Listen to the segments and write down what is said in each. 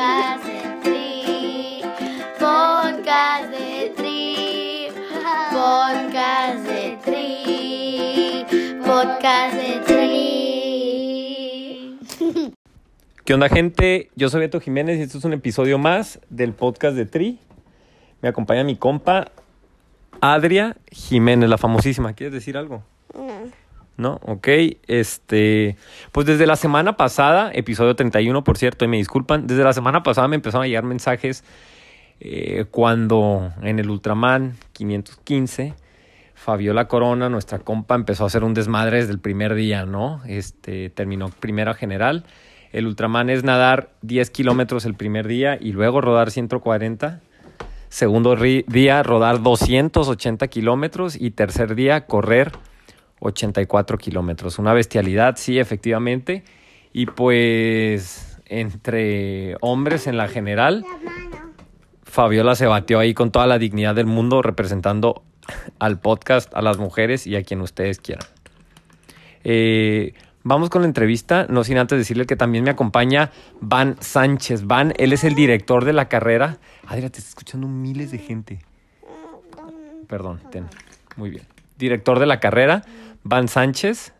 Podcast de Tri. Podcast de Tri. Podcast de Tri. Podcast de Tri. ¿Qué onda gente? Yo soy Beto Jiménez y esto es un episodio más del podcast de Tri. Me acompaña mi compa Adria Jiménez, la famosísima. ¿Quieres decir algo? No, ok. Este, pues desde la semana pasada, episodio 31, por cierto, y me disculpan, desde la semana pasada me empezaron a llegar mensajes eh, cuando en el Ultraman 515 Fabiola Corona, nuestra compa, empezó a hacer un desmadre desde el primer día, ¿no? Este, terminó primera general. El Ultraman es nadar 10 kilómetros el primer día y luego rodar 140. Segundo día, rodar 280 kilómetros y tercer día, correr 84 kilómetros. Una bestialidad, sí, efectivamente. Y pues entre hombres en la general, Fabiola se batió ahí con toda la dignidad del mundo representando al podcast, a las mujeres y a quien ustedes quieran. Eh, vamos con la entrevista, no sin antes decirle que también me acompaña Van Sánchez. Van, él es el director de la carrera. Adria, te está escuchando miles de gente. Perdón, ten. Muy bien. Director de la carrera, Van Sánchez.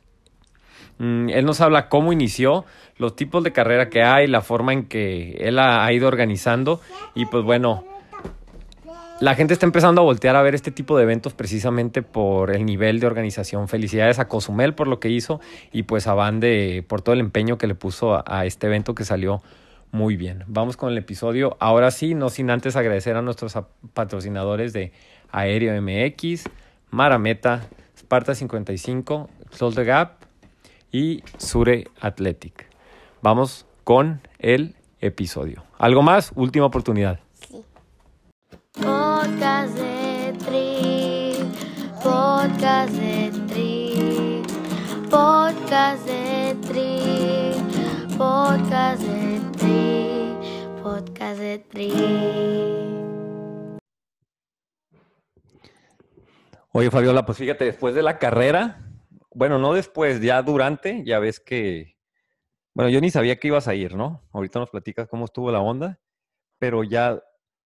Mm, él nos habla cómo inició, los tipos de carrera que hay, la forma en que él ha, ido organizando. Y pues bueno, la gente está empezando a voltear a ver este tipo de eventos precisamente por el nivel de organización. Felicidades a Cozumel por lo que hizo y pues a Van de, por todo el empeño que le puso a, a este evento que salió muy bien. Vamos con el episodio. Ahora sí, no sin antes agradecer a nuestros patrocinadores de Aéreo MX, Marameta, Sparta 55, Close the Gap y Sure Athletic. Vamos con el episodio. ¿Algo más? Última oportunidad. Podcast de Tri. Podcast de Tri. Podcast de Tri. Podcast de Tri. Podcast de Tri. Oye, Fabiola, pues fíjate, después de la carrera, bueno, no después, ya durante, ya ves que, bueno, yo ni sabía que ibas a ir, ¿no? Ahorita nos platicas cómo estuvo la onda, pero ya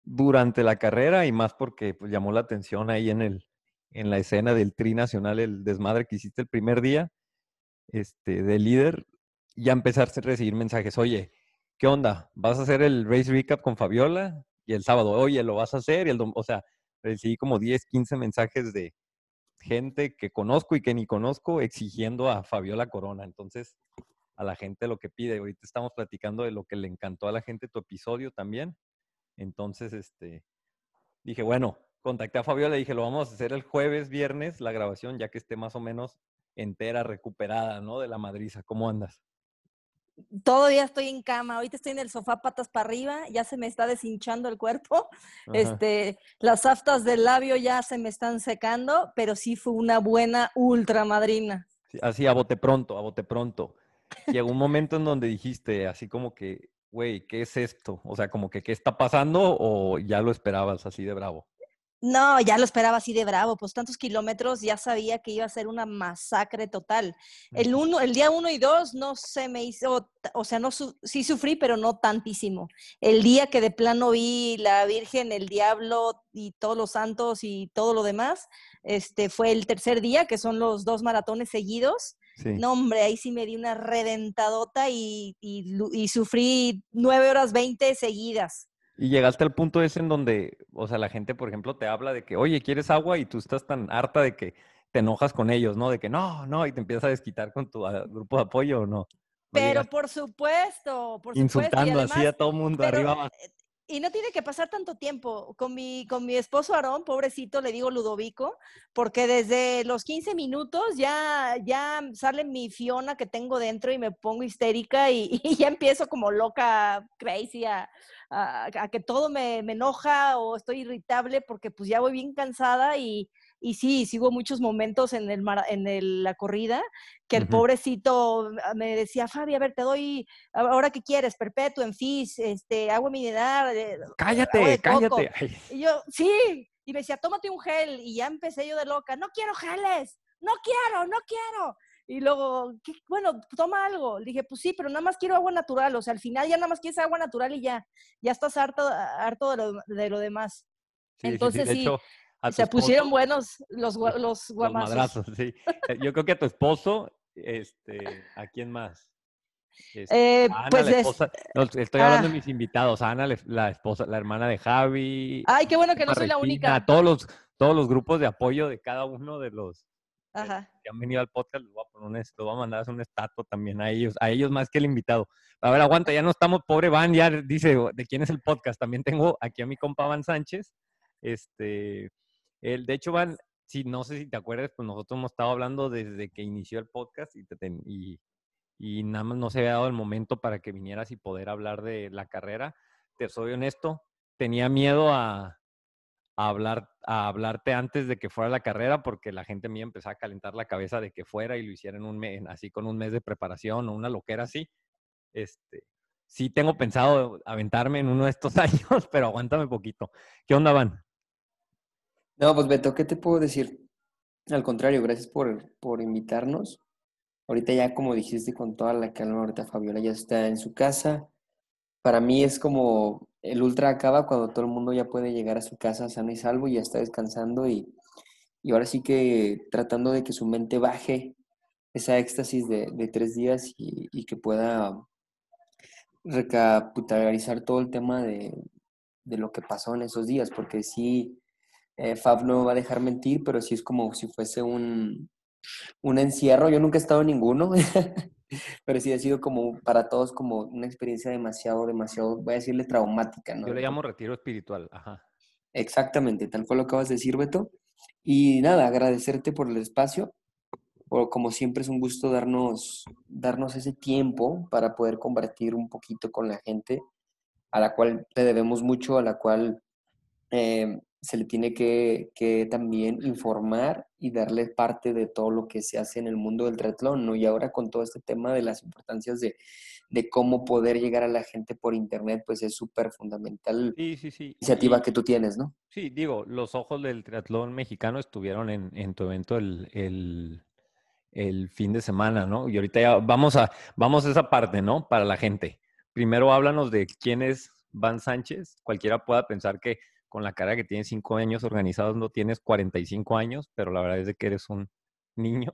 durante la carrera y más porque pues, llamó la atención ahí en el, en la escena del Tri Nacional, el desmadre que hiciste el primer día, este, de líder, ya empezaste a recibir mensajes, oye, ¿qué onda? ¿Vas a hacer el race recap con Fabiola? Y el sábado, oye, ¿lo vas a hacer? Y el o sea, recibí como 10, 15 mensajes de gente que conozco y que ni conozco exigiendo a Fabiola Corona. Entonces, a la gente lo que pide. Ahorita estamos platicando de lo que le encantó a la gente tu episodio también. Entonces, este, dije, bueno, contacté a Fabiola y dije, lo vamos a hacer el jueves, viernes, la grabación, ya que esté más o menos entera, recuperada, ¿no? De la madriza. ¿Cómo andas? Todavía estoy en cama, ahorita estoy en el sofá patas para arriba, ya se me está deshinchando el cuerpo, Ajá. este, las aftas del labio ya se me están secando, pero sí fue una buena ultramadrina. Sí, Así, a bote pronto, a bote pronto. Llegó un momento en donde dijiste, así como que, güey, ¿qué es esto? O sea, como que, ¿qué está pasando? O ya lo esperabas así de bravo. No, ya lo esperaba así de bravo, pues tantos kilómetros, ya sabía que iba a ser una masacre total. El, uno, el día uno y dos no se me hizo, o sea, no su- sí sufrí, pero no tantísimo. El día que de plano vi la Virgen, el Diablo y todos los santos y todo lo demás, este fue el tercer día, que son los dos maratones seguidos. Sí. No, hombre, ahí sí me di una reventadota y, y sufrí nueve horas veinte seguidas. Y llegaste al punto ese en donde, o sea, la gente, por ejemplo, te habla de que, oye, ¿quieres agua? Y tú estás tan harta de que te enojas con ellos, ¿no? De que no, no, y te empiezas a desquitar con tu grupo de apoyo o no. ¿No Pero por supuesto, por supuesto. y insultando así a todo mundo pero, arriba abajo. eh, Y no tiene que pasar tanto tiempo. Con mi, con mi esposo Aarón, pobrecito, le digo Ludovico, porque desde los 15 minutos ya, ya sale mi Fiona que tengo dentro y me pongo histérica y, y ya empiezo como loca, crazy, a, a- a que todo me, me enoja o estoy irritable porque pues ya voy bien cansada y, y sí, hubo muchos momentos en, el, en el- la corrida que el pobrecito ah, me decía, Fabi, a ver, te doy, a- ahora qué quieres, perpetuo, en fis, este, agua mineral, eh, agua Cállate, de coco". cállate. Ay, Y yo, sí, y me decía, tómate un gel, y ya empecé yo de loca, no quiero geles, no quiero, no quiero. Y luego, ¿qué? bueno, toma algo. Le dije, pues sí, pero nada más quiero agua natural. O sea, al final ya nada más quieres agua natural y ya, ya estás harto, harto de, lo, de lo demás. Sí, sí, sí, Entonces de sí, hecho, se pusieron esposo- buenos los, los Los guamazos. madrazos, sí. Eh, Yo creo que a tu esposo, este, ¿a quién más? Este, Eh, Ana, pues la es- esposa, no, estoy hablando de ah. mis invitados, Ana, la- esposa, la hermana de Javi, Ay, qué bueno que no soy la única. a todos los, todos los grupos de apoyo de cada uno de los Ajá. que han venido al podcast, les voy a poner un, les voy a mandar un estatua también a ellos, a ellos más que el invitado. A ver, aguanta, ya no estamos, pobre Van, ya dice, ¿de quién es el podcast? También tengo aquí a mi compa Van Sánchez, este, él, de hecho, Van, si no sé si te acuerdas, pues nosotros hemos estado hablando desde que inició el podcast y, te ten- y, y nada más no se había dado el momento para que vinieras y poder hablar de la carrera. Te soy honesto, tenía miedo a, a hablar, a hablarte antes de que fuera la carrera porque la gente me iba a calentar la cabeza de que fuera y lo hiciera un mes, así con un mes de preparación o una loquera así. Este, sí tengo pensado aventarme en uno de estos años, pero aguántame poquito. ¿Qué onda, Van? No, pues Beto, ¿qué te puedo decir? Al contrario, gracias por, por invitarnos. Ahorita ya, como dijiste, con toda la calma, ahorita Fabiola ya está en su casa. Para mí es como el ultra acaba cuando todo el mundo ya puede llegar a su casa sano y salvo y ya está descansando y, y ahora sí que tratando de que su mente baje esa éxtasis de, de tres días y, que pueda recapitalizar todo el tema de, de lo que pasó en esos días, porque sí, eh, Fab no va a dejar mentir, pero sí es como si fuese un, un encierro. Yo nunca he estado en ninguno, pero sí ha sido como para todos como una experiencia demasiado, demasiado, voy a decirle traumática, ¿no? Yo le llamo retiro espiritual. Ajá. Exactamente, tal cual lo acabas de decir, Beto. Y nada, agradecerte por el espacio. Por, como siempre es un gusto darnos, darnos ese tiempo para poder compartir un poquito con la gente a la cual te debemos mucho, a la cual eh, se le tiene que, que, también informar y darle parte de todo lo que se hace en el mundo del triatlón, ¿no? Y ahora con todo este tema de las importancias de, de cómo poder llegar a la gente por internet, pues es súper fundamental Sí, sí, sí. iniciativa Y- que tú tienes, ¿no? Sí, digo, los ojos del triatlón mexicano estuvieron en, en tu evento el, el, el fin de semana, ¿no? Y ahorita ya vamos a, vamos a esa parte, ¿no? Para la gente. Primero háblanos de quién es Van Sánchez. Cualquiera pueda pensar que con la cara que tienes cinco años organizados no tienes 45 años, pero la verdad es que eres un niño.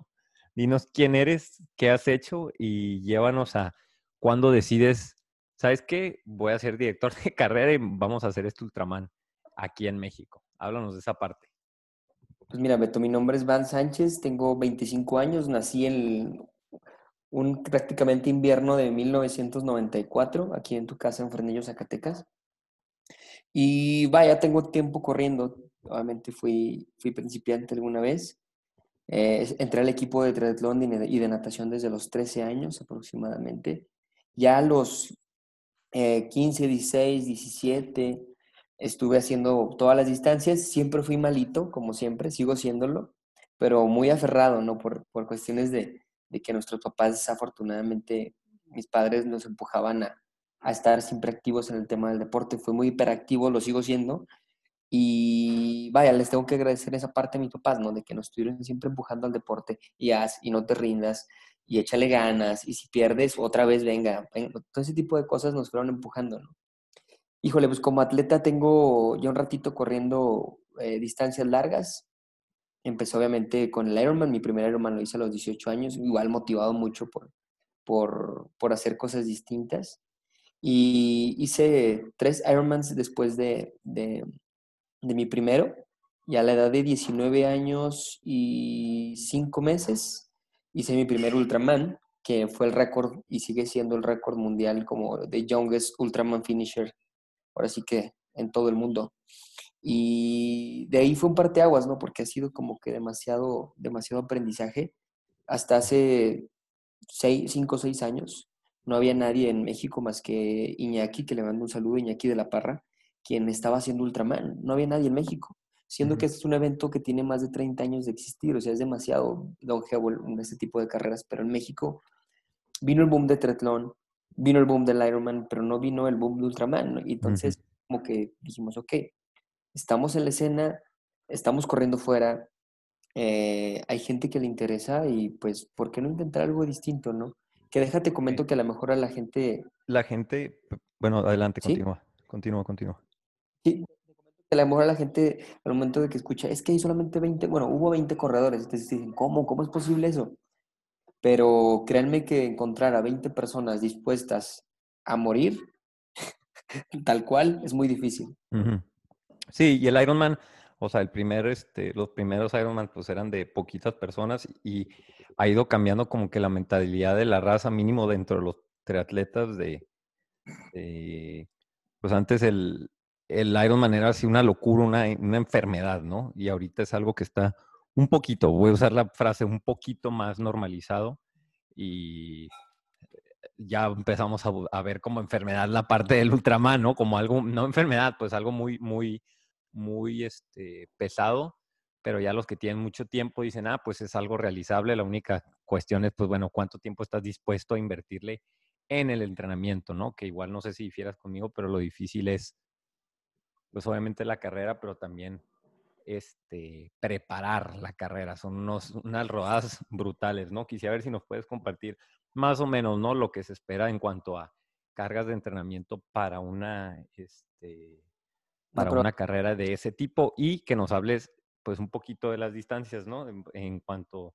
Dinos quién eres, qué has hecho y llévanos a cuándo decides, ¿sabes qué? Voy a ser director de carrera y vamos a hacer este Ultraman aquí en México. Háblanos de esa parte. Pues mira, Beto, mi nombre es Van Sánchez, tengo 25 años, nací en un prácticamente invierno de 1994, aquí en tu casa en Fernillo, Zacatecas. Y vaya, tengo tiempo corriendo, obviamente fui, fui principiante alguna vez. Eh, entré al equipo de triatlón y de, natación desde los 13 años aproximadamente. Ya a los eh, 15, 16, 17 estuve haciendo todas las distancias, siempre fui malito, como siempre, sigo siéndolo, pero muy aferrado, ¿no? Por, por cuestiones de, de, que nuestros papás, desafortunadamente, mis padres nos empujaban a, a, estar siempre activos en el tema del deporte. Fui muy hiperactivo, lo sigo siendo, y vaya, les tengo que agradecer esa parte a mis papás, ¿no? De que nos estuvieron siempre empujando al deporte y haz, y no te rindas, y échale ganas, y si pierdes, otra vez venga. Todo ese tipo de cosas nos fueron empujando, ¿no? Híjole, pues como atleta tengo ya un ratito corriendo eh, distancias largas. Empecé obviamente con el Ironman, mi primer Ironman lo hice a los 18 años, igual motivado mucho por, por, por hacer cosas distintas. Y hice tres Ironmans después de, de, de, mi primero, y a la edad de 19 años y 5 meses hice mi primer Ultraman, que fue el récord y sigue siendo el récord mundial como de youngest Ultraman finisher ahora sí que en todo el mundo. Y de ahí fue un parteaguas, ¿no? Porque ha sido como que demasiado, demasiado aprendizaje. Hasta hace seis, cinco o seis años no había nadie en México más que Iñaki, que le mando un saludo, Iñaki de la Parra, quien estaba haciendo Ultraman. No había nadie en México, siendo uh -huh. que este es un evento que tiene más de 30 años de existir, o sea, es demasiado longevo este tipo de carreras, pero en México vino el boom de triatlón, vino el boom del Ironman, pero no vino el boom de Ultraman. ¿no? Y entonces, uh -huh. como que dijimos, ok, estamos en la escena, estamos corriendo fuera, eh, hay gente que le interesa y pues, ¿por qué no intentar algo distinto, no? Que déjate, comento que a lo mejor a la gente, La gente, bueno, adelante, ¿Sí? continúa, continúa, continúa. sí, a lo mejor a la gente al momento de que escucha, es que hay solamente 20, bueno, hubo 20 corredores, entonces dicen, ¿cómo? ¿Cómo es posible eso? Pero créanme que encontrar a 20 personas dispuestas a morir, tal cual, es muy difícil. Sí, y el Ironman, o sea, este, los primeros Ironman pues eran de poquitas personas y ha ido cambiando como que la mentalidad de la raza mínimo dentro de los triatletas de, de- pues antes el, el Ironman era así una locura, una, una enfermedad, ¿no? Y ahorita es algo que está un poquito, voy a usar la frase, un poquito más normalizado y ya empezamos a, a ver como enfermedad la parte del Ultraman, ¿no? Como algo, no enfermedad, pues algo muy, muy, muy este, pesado, pero ya los que tienen mucho tiempo dicen, ah, pues es algo realizable, la única cuestión es, pues bueno, cuánto tiempo estás dispuesto a invertirle en el entrenamiento, ¿no? Que igual no sé si difieras conmigo, pero lo difícil es, pues obviamente la carrera, pero también este, preparar la carrera. Son unos, unas rodadas brutales, ¿no? Quisiera ver si nos puedes compartir más o menos, ¿no? Lo que se espera en cuanto a cargas de entrenamiento para una, este, para una carrera de ese tipo y que nos hables, pues, un poquito de las distancias, ¿no? En, en cuanto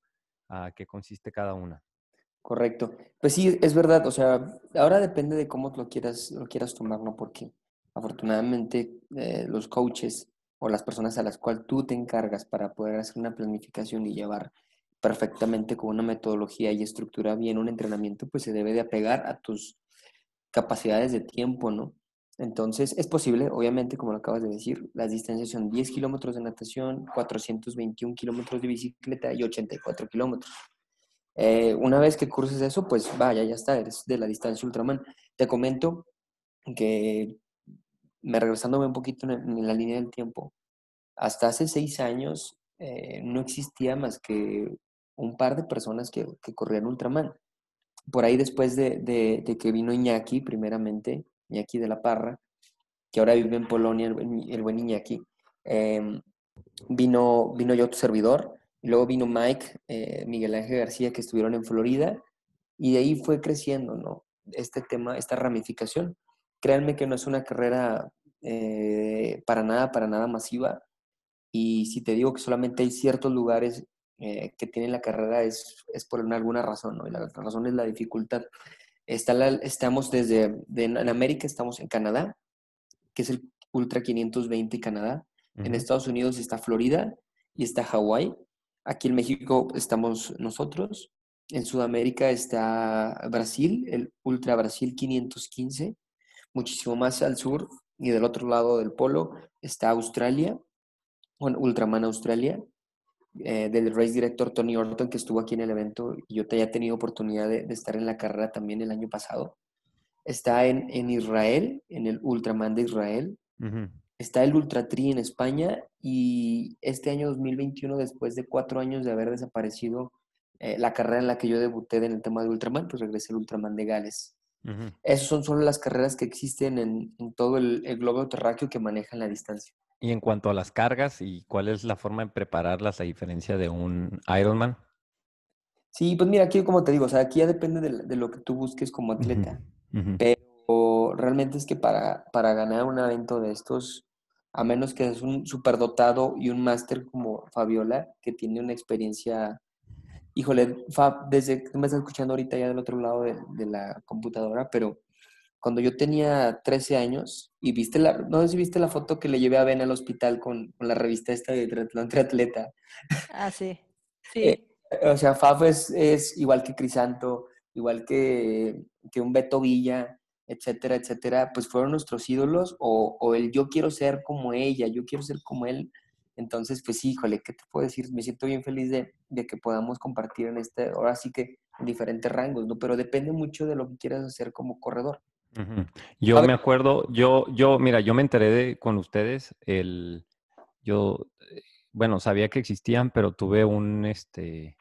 a qué consiste cada una. Correcto. Pues sí, es verdad, o sea, ahora depende de cómo lo quieras, lo quieras tomar, ¿no? Porque afortunadamente eh, los coaches o las personas a las cuales tú te encargas para poder hacer una planificación y llevar perfectamente con una metodología y estructura bien un entrenamiento, pues se debe de apegar a tus capacidades de tiempo, ¿no? Entonces, es posible, obviamente, como lo acabas de decir, las distancias son 10 kilómetros de natación, 421 kilómetros de bicicleta y 84 kilómetros. Eh, una vez que curses eso, pues vaya, ya está, eres de la distancia Ultraman. Te comento que, me regresándome un poquito en, la línea del tiempo, hasta hace seis años eh, no existía más que un par de personas que, que corrían Ultraman. Por ahí después de, de, de, que vino Iñaki, primeramente, Iñaki de la Parra, que ahora vive en Polonia, el, buen- el buen eh, vino, vino yo, tu servidor, luego vino Mike, eh, Miguel Ángel García, que estuvieron en Florida, y de ahí fue creciendo, ¿no? Este tema, esta ramificación. Créanme que no es una carrera eh, para nada, para nada masiva, y si te digo que solamente hay ciertos lugares eh, que tienen la carrera es, es por una- alguna razón, ¿no? Y la razón es la dificultad. Está la- estamos desde, de- en América estamos en Canadá, que es el Ultra 520 Canadá. En. Estados Unidos está Florida y está Hawái. Aquí en México estamos nosotros. En Sudamérica está Brasil, el Ultra Brasil 515. Muchísimo más al sur y del otro lado del polo está Australia, bueno, Ultraman Australia, eh, del race director Tony Orton, que estuvo aquí en el evento y yo te haya tenido oportunidad de, de estar en la carrera también el año pasado. Está en, en Israel, en el Ultraman de Israel. Está el Ultra Tri en España y este año 2021, después de cuatro años de haber desaparecido eh, la carrera en la que yo debuté en el tema de Ultraman, pues regresé al Ultraman de Gales. Ujú. Esas son solo las carreras que existen en, en todo el, el globo terráqueo que manejan la distancia. Y en cuanto a las cargas y cuál es la forma de prepararlas a diferencia de un Ironman. Sí, pues mira, aquí como te digo, o sea, aquí ya depende de, de lo que tú busques como atleta. Pero realmente es que para, para ganar un evento de estos, a menos que es un superdotado y un máster como Fabiola, que tiene una experiencia, híjole, Fab, desde que me estás escuchando ahorita ya del otro lado de, de la computadora, pero cuando yo tenía 13 años y viste la, no sé si viste la foto que le llevé a Ben al hospital con, con la revista esta de triatlón triatleta, Ah, sí. Sí. Eh, o sea, Faf es, es igual que Crisanto, igual que, que un Beto Villa, etcétera, etcétera, pues fueron nuestros ídolos o, o el yo quiero ser como ella, yo quiero ser como él. Entonces, pues híjole, ¿qué te puedo decir? Me siento bien feliz de, de que podamos compartir en este, ahora sí que en diferentes rangos, ¿no? Pero depende mucho de lo que quieras hacer como corredor. Yo me acuerdo, yo, yo, mira, yo me enteré de, con ustedes, el, yo, eh, bueno, sabía que existían, pero tuve un, este,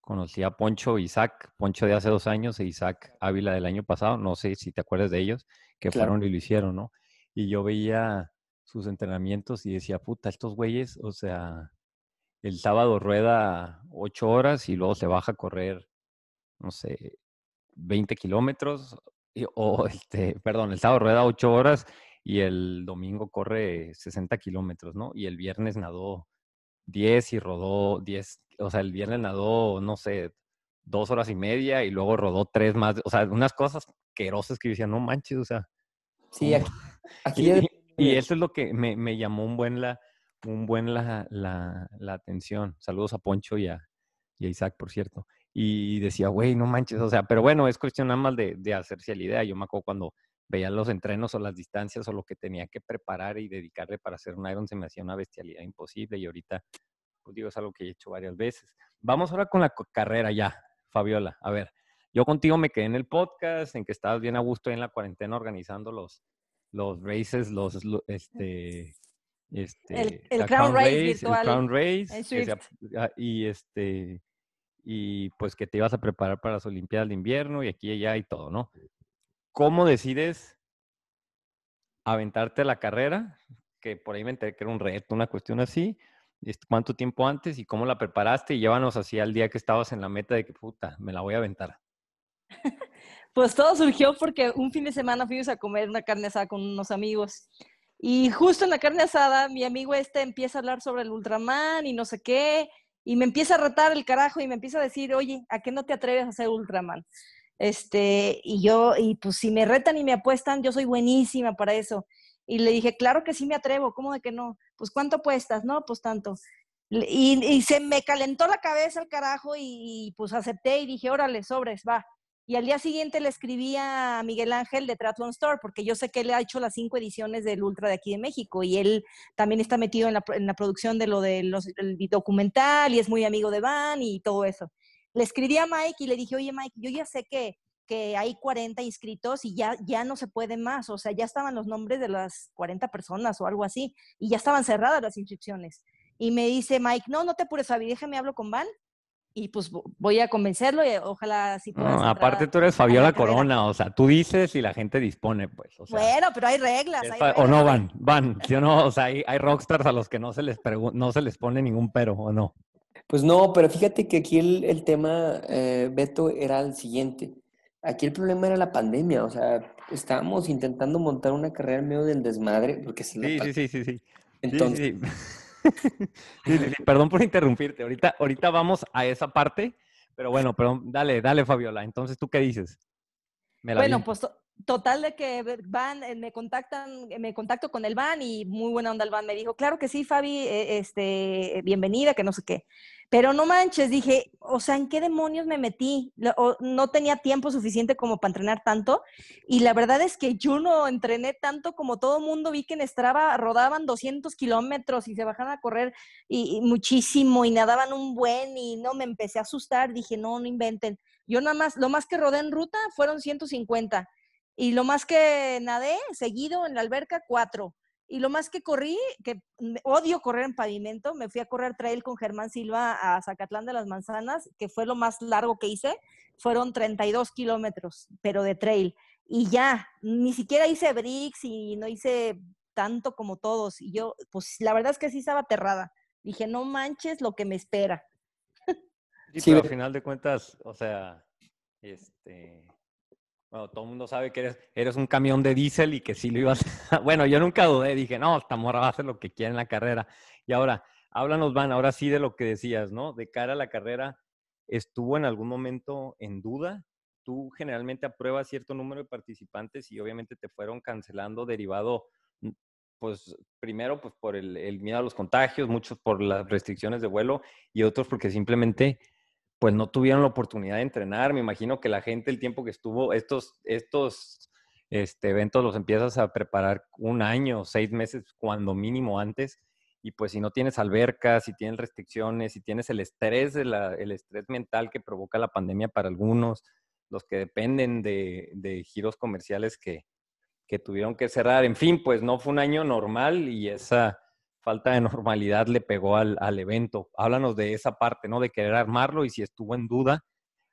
conocí a Poncho Isaac, Poncho de hace dos años e Isaac Ávila del año pasado, no sé si te acuerdas de ellos, que Claro. fueron y lo hicieron, ¿no? Y yo veía sus entrenamientos y decía, puta, estos güeyes, o sea, el sábado rueda ocho horas y luego se baja a correr, no sé, 20 kilómetros, o este, perdón, el sábado rueda ocho horas y el domingo corre 60 kilómetros, ¿no? Y el viernes nadó 10 y rodó 10, o sea, el viernes nadó, no sé, dos horas y media y luego rodó tres más, o sea, unas cosas asquerosas que yo decía, no manches, o sea, Sí, aquí, aquí Y, ya y- y de- eso es lo que me, me llamó un buen la, un buen la, la, la atención. Saludos a Poncho y a, y a Isaac, por cierto. Y decía, güey, no manches, o sea, pero bueno, es cuestión nada más de, de hacerse la idea. Yo me acuerdo cuando veía los entrenos o las distancias o lo que tenía que preparar y dedicarle para hacer un Iron, se me hacía una bestialidad imposible y ahorita, pues digo, es algo que he hecho varias veces. Vamos ahora con la carrera ya, Fabiola. A ver, yo contigo me quedé en el podcast, en que estabas bien a gusto ahí en la cuarentena organizando los, los races, los, lo- este, este, el la Crown Race el virtual Crown Race, ah, y este, y pues que te ibas a preparar para las Olimpiadas de invierno y aquí y allá y todo, ¿no? ¿Cómo decides aventarte a la carrera? Que por ahí me enteré que era un reto, una cuestión así. ¿Cuánto tiempo antes y cómo la preparaste? Y llévanos así al día que estabas en la meta de que puta, me la voy a aventar. Pues todo surgió porque un fin de semana fuimos a comer una carne asada con unos amigos. Y justo en la carne asada, mi amigo este empieza a hablar sobre el Ultraman y no sé qué, y me empieza a retar el carajo y me empieza a decir, oye, ¿a qué no te atreves a hacer Ultraman? Este, y yo, y pues si me retan y me apuestan, yo soy buenísima para eso. Y le dije, claro que sí me atrevo, ¿cómo de que no? Pues ¿cuánto apuestas? No, pues tanto. Y, y se me calentó la cabeza el carajo y, y, pues acepté y dije, órale, sobres, va. Y al día siguiente le escribí a Miguel Ángel de Triathlon Store, porque yo sé que él ha hecho las cinco ediciones del Ultra de aquí de México y él también está metido en la, producción de lo del documental y es muy amigo de Van y todo eso. Le escribí a Mike y le dije, oye Mike, yo ya sé que, que hay 40 inscritos y ya, ya no se puede más, o sea, ya estaban los nombres de las 40 personas o algo así y ya estaban cerradas las inscripciones. Y me dice Mike, no, no te apures, Fabi, déjame hablo con Van y pues vo- voy a convencerlo y ojalá sí puedas No, aparte a- tú eres Fabiola. Corona, o sea, tú dices y la gente dispone, pues. O sea, Bueno, pero hay reglas. hay fa- o reglas, no van, van, ¿sí o no? O sea, hay, hay rockstars a los que no se les no se les pone ningún pero, ¿o no? Pues no, pero fíjate que aquí el, el tema, eh, Beto, era el siguiente. Aquí el problema era la pandemia, o sea, estábamos intentando montar una carrera en medio del desmadre, porque si sí, sí, sí, sí. Sí, Entonces, sí, sí. Perdón por interrumpirte. Ahorita, ahorita vamos a esa parte, pero bueno, perdón, dale, dale, Fabiola. Entonces, ¿tú qué dices? Me la Bueno, vi. pues total de que van, eh, me contactan, eh, me contacto con el van y muy buena onda el van. Me dijo, claro que sí, Fabi, eh, este, bienvenida, que no sé qué. Pero no manches, dije, o sea, ¿en qué demonios me metí? No tenía tiempo suficiente como para entrenar tanto. Y la verdad es que yo no entrené tanto como todo mundo. Vi que en Strava rodaban 200 kilómetros y se bajaban a correr y, y muchísimo y nadaban un buen y no me empecé a asustar. Dije, no, no inventen. Yo nada más, lo más que rodé en ruta fueron 150. Y lo más que nadé seguido en la alberca, cuatro. Y lo más que corrí, que odio correr en pavimento, me fui a correr trail con Germán Silva a Zacatlán de las Manzanas, que fue lo más largo que hice, fueron 32 kilómetros, pero de trail. Y ya, ni siquiera hice bricks y no hice tanto como todos. Y yo, pues la verdad es que sí estaba aterrada. Dije, no manches lo que me espera. Sí, pero al final de cuentas, o sea, este, bueno, todo el mundo sabe que eres, un camión de diésel y que sí lo ibas. Bueno, yo nunca dudé, dije, no, esta morra va a hacer lo que quiera en la carrera. Y ahora, háblanos, Van, ahora sí de lo que decías, ¿no? De cara a la carrera, ¿estuvo en algún momento en duda? Tú generalmente apruebas cierto número de participantes y obviamente te fueron cancelando derivado, mm, pues primero pues por el miedo a los contagios, muchos por las restricciones de vuelo y otros porque simplemente pues no tuvieron la oportunidad de entrenar. Me imagino que la gente el tiempo que estuvo, estos, estos este, eventos los empiezas a preparar un año, seis meses, cuando mínimo antes. Y pues si no tienes albercas, si tienes restricciones, si tienes el estrés, el estrés mental que provoca la pandemia para algunos, los que dependen de, de giros comerciales que, que tuvieron que cerrar. En fin, pues no fue un año normal y esa falta de normalidad le pegó al, al evento. Háblanos de esa parte, ¿no? De querer armarlo y si estuvo en duda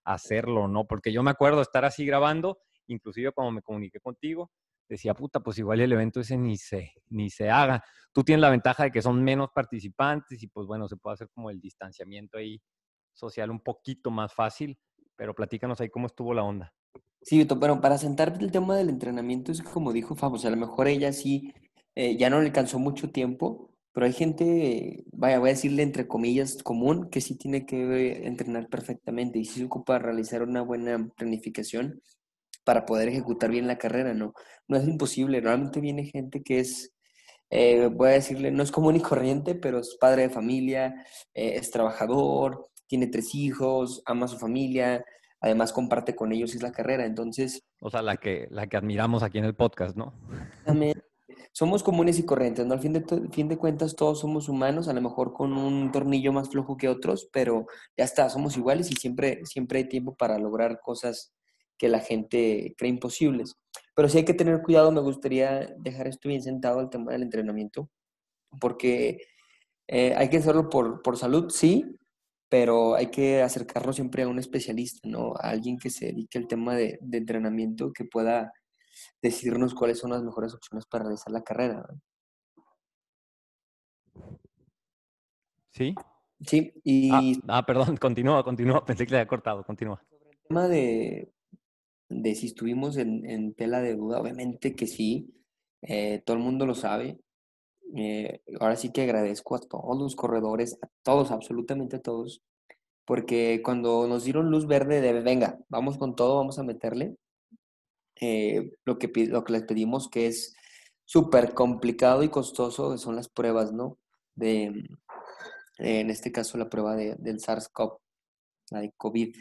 hacerlo, ¿no? Porque yo me acuerdo estar así grabando, inclusive cuando me comuniqué contigo, decía, puta, pues igual el evento ese ni se, ni se haga. Tú tienes la ventaja de que son menos participantes y pues bueno, se puede hacer como el distanciamiento ahí social un poquito más fácil, pero platícanos ahí cómo estuvo la onda. Sí, pero para sentarte el tema del entrenamiento es como dijo Fabo, o sea, a lo mejor ella sí eh, ya no le alcanzó mucho tiempo, pero hay gente, vaya, voy a decirle entre comillas, común, que sí tiene que entrenar perfectamente y sí se ocupa realizar una buena planificación para poder ejecutar bien la carrera, ¿no? No es imposible, normalmente viene gente que es, eh, voy a decirle, no es común y corriente, pero es padre de familia, eh, es trabajador, tiene tres hijos, ama a su familia, además comparte con ellos es la carrera, entonces... O sea, la que, la que admiramos aquí en el podcast, ¿no? Somos comunes y corrientes, ¿no? Al fin de, fin de cuentas todos somos humanos, a lo mejor con un tornillo más flojo que otros, pero ya está, somos iguales y siempre, siempre hay tiempo para lograr cosas que la gente cree imposibles. Pero sí hay que tener cuidado, me gustaría dejar esto bien sentado, el tema del entrenamiento, porque eh, hay que hacerlo por, por salud, sí, pero hay que acercarnos siempre a un especialista, ¿no? A alguien que se dedique al tema de, entrenamiento, que pueda decirnos cuáles son las mejores opciones para realizar la carrera. ¿Sí? Sí, ah, y... Ah, perdón, continúa, continúa, pensé que le había cortado, continúa. el tema de, de si estuvimos en, tela de duda, obviamente que sí, eh, todo el mundo lo sabe, eh, ahora sí que agradezco a todos los corredores, a todos, absolutamente a todos, porque cuando nos dieron luz verde de, venga, vamos con todo, vamos a meterle, eh, lo, que, lo que les pedimos que es súper complicado y costoso son las pruebas, ¿no? De, en este caso, la prueba de, del SARS-CoV, la de COVID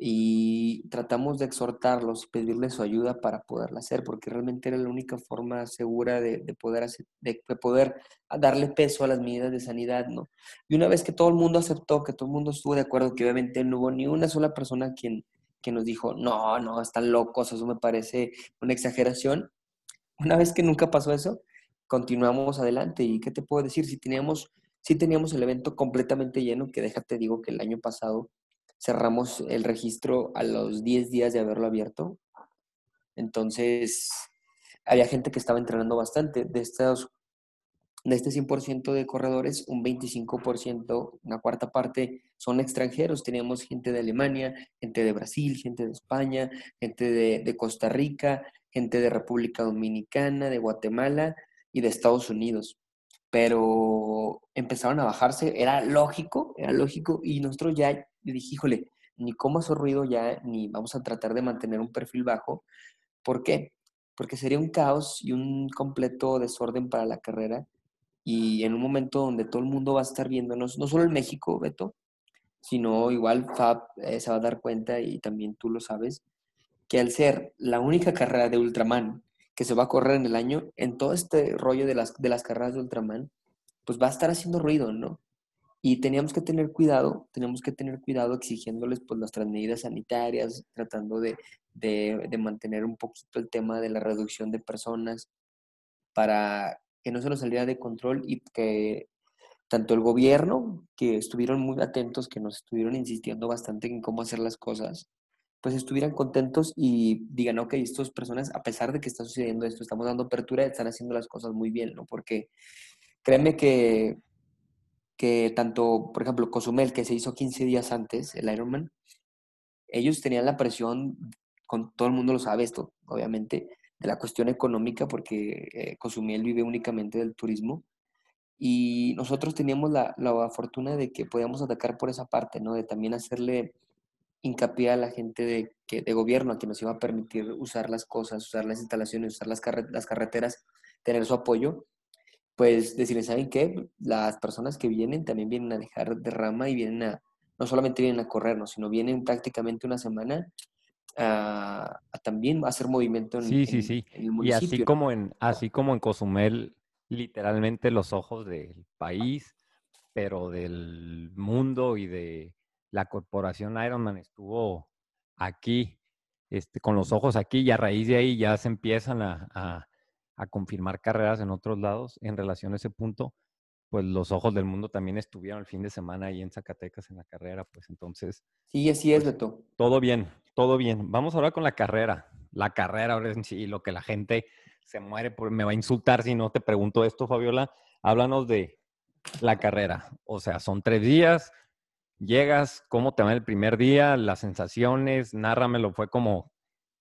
y tratamos de exhortarlos pedirles su ayuda para poderla hacer, porque realmente era la única forma segura de, poder, hacer, de, poder darle peso a las medidas de sanidad, ¿no? Y una vez que todo el mundo aceptó, que todo el mundo estuvo de acuerdo, que obviamente no hubo ni una sola persona quien, que nos dijo, no, no, están locos, eso me parece una exageración. Una vez que nunca pasó eso, continuamos adelante. ¿Y qué te puedo decir? Si teníamos, si teníamos el evento completamente lleno, que déjate digo que el año pasado cerramos el registro a los 10 días de haberlo abierto. Entonces, había gente que estaba entrenando bastante. De estos de este 100% de corredores, un 25%, una cuarta parte, son extranjeros. Teníamos gente de Alemania, gente de Brasil, gente de España, gente de, Costa Rica, gente de República Dominicana, de Guatemala y de Estados Unidos. Pero empezaron a bajarse, era lógico, era lógico, y nosotros ya dije, híjole, ni cómo hacer ruido ya, ni vamos a tratar de mantener un perfil bajo. ¿Por qué? Porque sería un caos y un completo desorden para la carrera. Y en un momento donde todo el mundo va a estar viéndonos, no solo en México, Beto, sino igual Fab eh, se va a dar cuenta y también tú lo sabes, que al ser la única carrera de Ultraman que se va a correr en el año, en todo este rollo de las, de las carreras de Ultraman, pues va a estar haciendo ruido, ¿no? Y teníamos que tener cuidado, teníamos que tener cuidado exigiéndoles pues nuestras medidas sanitarias, tratando de, mantener un poquito el tema de la reducción de personas para que no se nos saliera de control y que tanto el gobierno, que estuvieron muy atentos, que nos estuvieron insistiendo bastante en cómo hacer las cosas, pues estuvieran contentos y digan, ok, estas personas, a pesar de que está sucediendo esto, estamos dando apertura, están haciendo las cosas muy bien, ¿no? Porque créeme que que tanto, por ejemplo, Cozumel, que se hizo 15 días antes, el Ironman, ellos tenían la presión, con todo el mundo lo sabe esto, obviamente, de la cuestión económica, porque eh, vive únicamente del turismo. Y nosotros teníamos la, la, fortuna de que podíamos atacar por esa parte, ¿no? De también hacerle hincapié a la gente de, que, de gobierno, a que nos iba a permitir usar las cosas, usar las instalaciones, usar las, las carreteras, tener su apoyo pues decirles, ¿saben qué? Las personas que vienen también vienen a dejar derrama y vienen a, no solamente vienen a corrernos, sino vienen prácticamente una semana a, también hacer movimiento en, sí, sí, sí. el municipio. Y así como, en, así como en Cozumel, literalmente los ojos del país, pero del mundo y de la corporación Ironman estuvo aquí, este, con los ojos aquí y a raíz de ahí ya se empiezan a a confirmar carreras en otros lados en relación a ese punto, pues los ojos del mundo también estuvieron el fin de semana ahí en Zacatecas en la carrera, pues entonces. Sí, así es, pues, Beto. Todo bien, todo bien. Vamos ahora con la carrera. la carrera ahora en sí, lo que la gente se muere, por, me va a insultar si no te pregunto esto, Fabiola. Háblanos de la carrera. O sea, son tres días, llegas, cómo te va el primer día, las sensaciones, nárramelo, fue como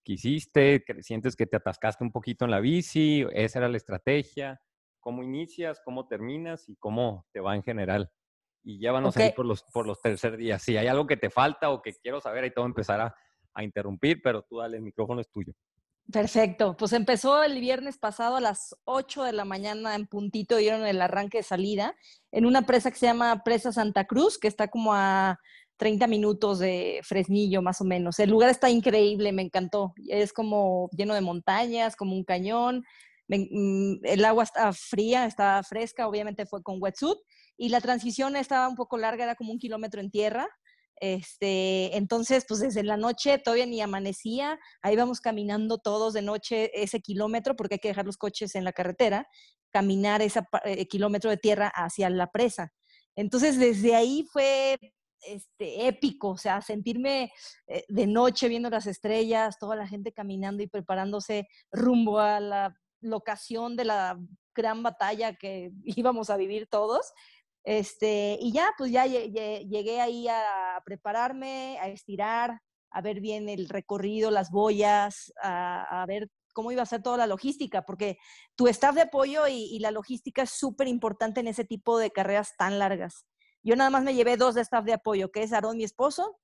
que hiciste, sientes que te atascaste un poquito en la bici, esa era la estrategia, cómo inicias, cómo terminas y cómo te va en general. Y llévanos ahí por los, por los tercer días. Si hay algo que te falta o que quiero saber, ahí te voy a empezar a, a interrumpir, pero tú dale, el micrófono es tuyo. Perfecto, pues empezó el viernes pasado a las 8 de la mañana en puntito, dieron el arranque de salida en una presa que se llama Presa Santa Cruz, que está como a 30 minutos de Fresnillo más o menos. El lugar está increíble, me encantó. Es como lleno de montañas, como un cañón. Mm, el agua está fría, está fresca, obviamente fue con wetsuit y la transición estaba un poco larga, era como un kilómetro en tierra este, entonces, pues desde la noche todavía ni amanecía, ahí vamos caminando todos de noche ese kilómetro, porque hay que dejar los coches en la carretera, caminar ese eh, kilómetro de tierra hacia la presa. Entonces, desde ahí fue este, épico, o sea, sentirme eh, de noche viendo las estrellas, toda la gente caminando y preparándose rumbo a la locación de la gran batalla que íbamos a vivir todos. Este, y ya, pues ya llegué ahí a prepararme, a estirar, a ver bien el recorrido, las boyas, a, ver cómo iba a ser toda la logística, porque tu staff de apoyo y, la logística es súper importante en ese tipo de carreras tan largas. Yo nada más me llevé dos de staff de apoyo, que es Aarón, mi esposo,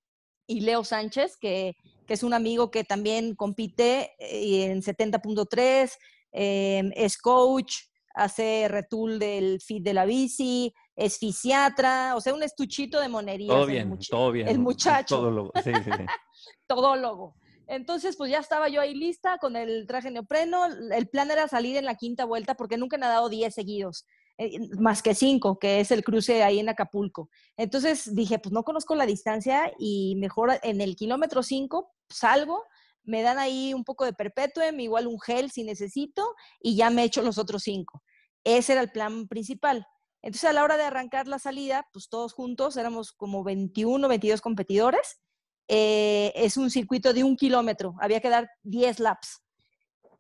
y Leo Sánchez, que, que es un amigo que también compite eh, en 70.3, eh, es coach, hace retul del feed de la bici, es fisiatra, o sea, un estuchito de monería. Todo bien, todo bien. El muchacho. Todólogo, sí, sí, sí. Todólogo. Entonces, pues ya estaba yo ahí lista con el traje neopreno. El plan era salir en la quinta vuelta porque nunca he nadado 10 seguidos, eh, más que 5, que es el cruce ahí en Acapulco. Entonces dije, pues no conozco la distancia y mejor en el kilómetro 5 salgo, me dan ahí un poco de perpetuem, igual un gel si necesito, y ya me echo los otros 5. Ese era el plan principal. Entonces, a la hora de arrancar la salida, pues todos juntos, éramos como 21, 22 competidores. Eh, es un circuito de un kilómetro, había que dar 10 laps.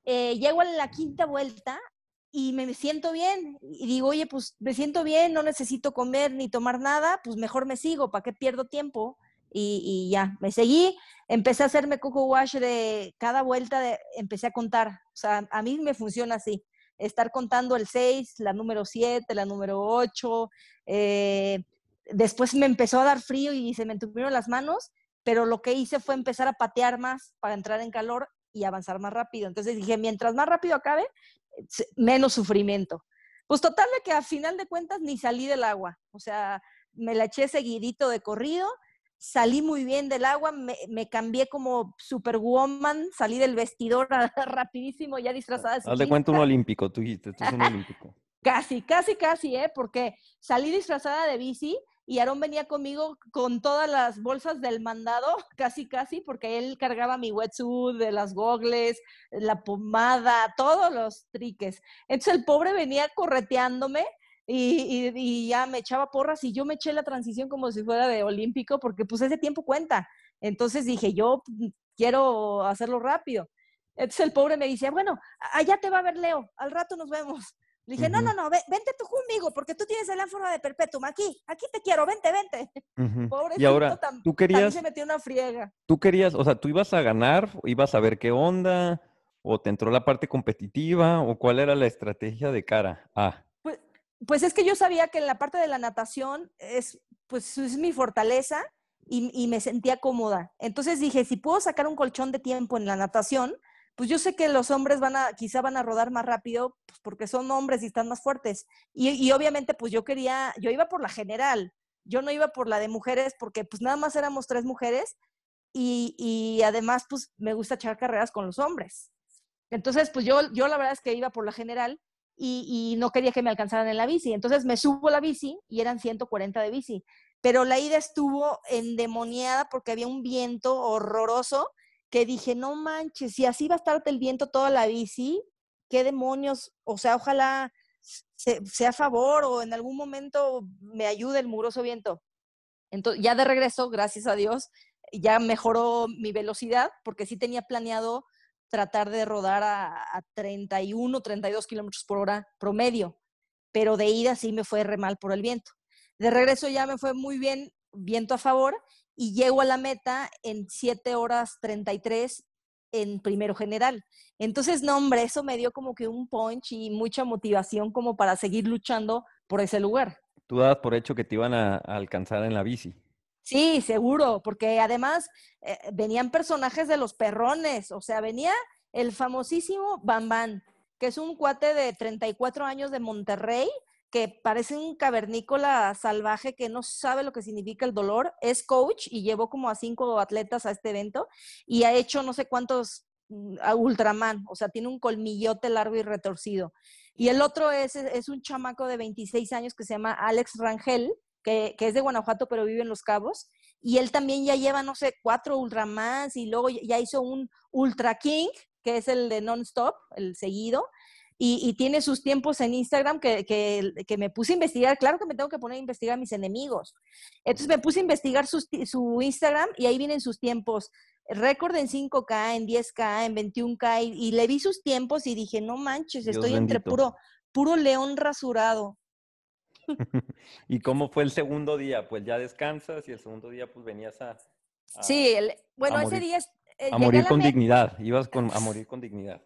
Eh, llego a la quinta vuelta y me siento bien. Y digo, oye, pues me siento bien, no necesito comer ni tomar nada, pues mejor me sigo, ¿para qué pierdo tiempo? Y, ya, me seguí, empecé a hacerme coco wash de cada vuelta, de, empecé a contar. O sea, a mí me funciona así estar contando el 6, la número 7, la número 8. Eh, después me empezó a dar frío y se me entumieron las manos, pero lo que hice fue empezar a patear más para entrar en calor y avanzar más rápido. Entonces dije, mientras más rápido acabe, menos sufrimiento. Pues total de que a final de cuentas ni salí del agua, o sea, me la eché seguidito de corrido salí muy bien del agua, me, cambié como superwoman, salí del vestidor rapidísimo, ya disfrazada Haz de cuenta un olímpico, tú dijiste, tú es un olímpico. casi, casi, casi, ¿eh? Porque salí disfrazada de bici y Aarón venía conmigo con todas las bolsas del mandado, casi, casi, porque él cargaba mi wetsuit, de las gogles, la pomada, todos los triques. Entonces el pobre venía correteándome y, ya me echaba porras y yo me eché la transición como si fuera de olímpico porque pues ese tiempo cuenta. Entonces dije, yo mm, quiero hacerlo rápido. Entonces el pobre me dice, bueno, allá te va a ver Leo, al rato nos vemos. Le dije, no, no, no, vente tú conmigo, porque tú tienes el ánfora de perpetuum aquí, aquí te quiero, vente, vente. y ahora, tú querías... se metió una friega. Tú querías, o sea, tú ibas a ganar, ibas a ver qué onda, o te entró la parte competitiva, o cuál era la estrategia de cara a... Pues es que yo sabía que en la parte de la natación es, pues, es mi fortaleza y, me sentía cómoda. Entonces dije, si puedo sacar un colchón de tiempo en la natación, pues yo sé que los hombres van a, quizá van a rodar más rápido, pues porque son hombres y están más fuertes. Y, obviamente, pues yo quería, yo iba por la general, yo no iba por la de mujeres, porque pues nada más éramos tres mujeres y, y además, pues me gusta echar carreras con los hombres. Entonces, pues yo, yo la verdad es que iba por la general y, no quería que me alcanzaran en la bici. Entonces me subo la bici y eran 140 de bici. Pero la ida estuvo endemoniada porque había un viento horroroso que dije, no manches, si así va a estar el viento toda la bici, ¿qué demonios? O sea, ojalá sea a favor o en algún momento me ayude el muroso viento. Entonces, ya de regreso, gracias a Dios, ya mejoró mi velocidad porque sí tenía planeado tratar de rodar a, a 31, 32 kilómetros por hora promedio, pero de ida sí me fue re mal por el viento. De regreso ya me fue muy bien, viento a favor, y llego a la meta en 7 horas 33 en primero general. Entonces, no, hombre, eso me dio como que un punch y mucha motivación como para seguir luchando por ese lugar. Tú dabas por hecho que te iban a, a alcanzar en la bici. Sí, seguro, porque además eh, venían personajes de los perrones, o sea, venía el famosísimo Bambán, que es un cuate de 34 años de Monterrey, que parece un cavernícola salvaje que no sabe lo que significa el dolor, es coach y llevó como a cinco atletas a este evento y ha hecho no sé cuántos mm, a Ultraman, o sea, tiene un colmillote largo y retorcido. Y el otro es, es un chamaco de 26 años que se llama Alex Rangel, que, que, es de Guanajuato, pero vive en Los Cabos. Y él también ya lleva, no sé, cuatro Ultramans y luego ya hizo un Ultra King, que es el de non-stop, el seguido. Y, y, tiene sus tiempos en Instagram que, que, que, me puse a investigar. Claro que me tengo que poner a investigar a mis enemigos. Entonces me puse a investigar su, su Instagram y ahí vienen sus tiempos. Récord en 5K, en 10K, en 21K. Y, y, le vi sus tiempos y dije, no manches, Dios estoy bendito. entre puro, puro león rasurado. ¿Y cómo fue el segundo día? Pues ya descansas y el segundo día pues venías a... a sí, el, bueno, a ese morir, día... eh, a morir con meta- dignidad, ibas con, a morir con dignidad.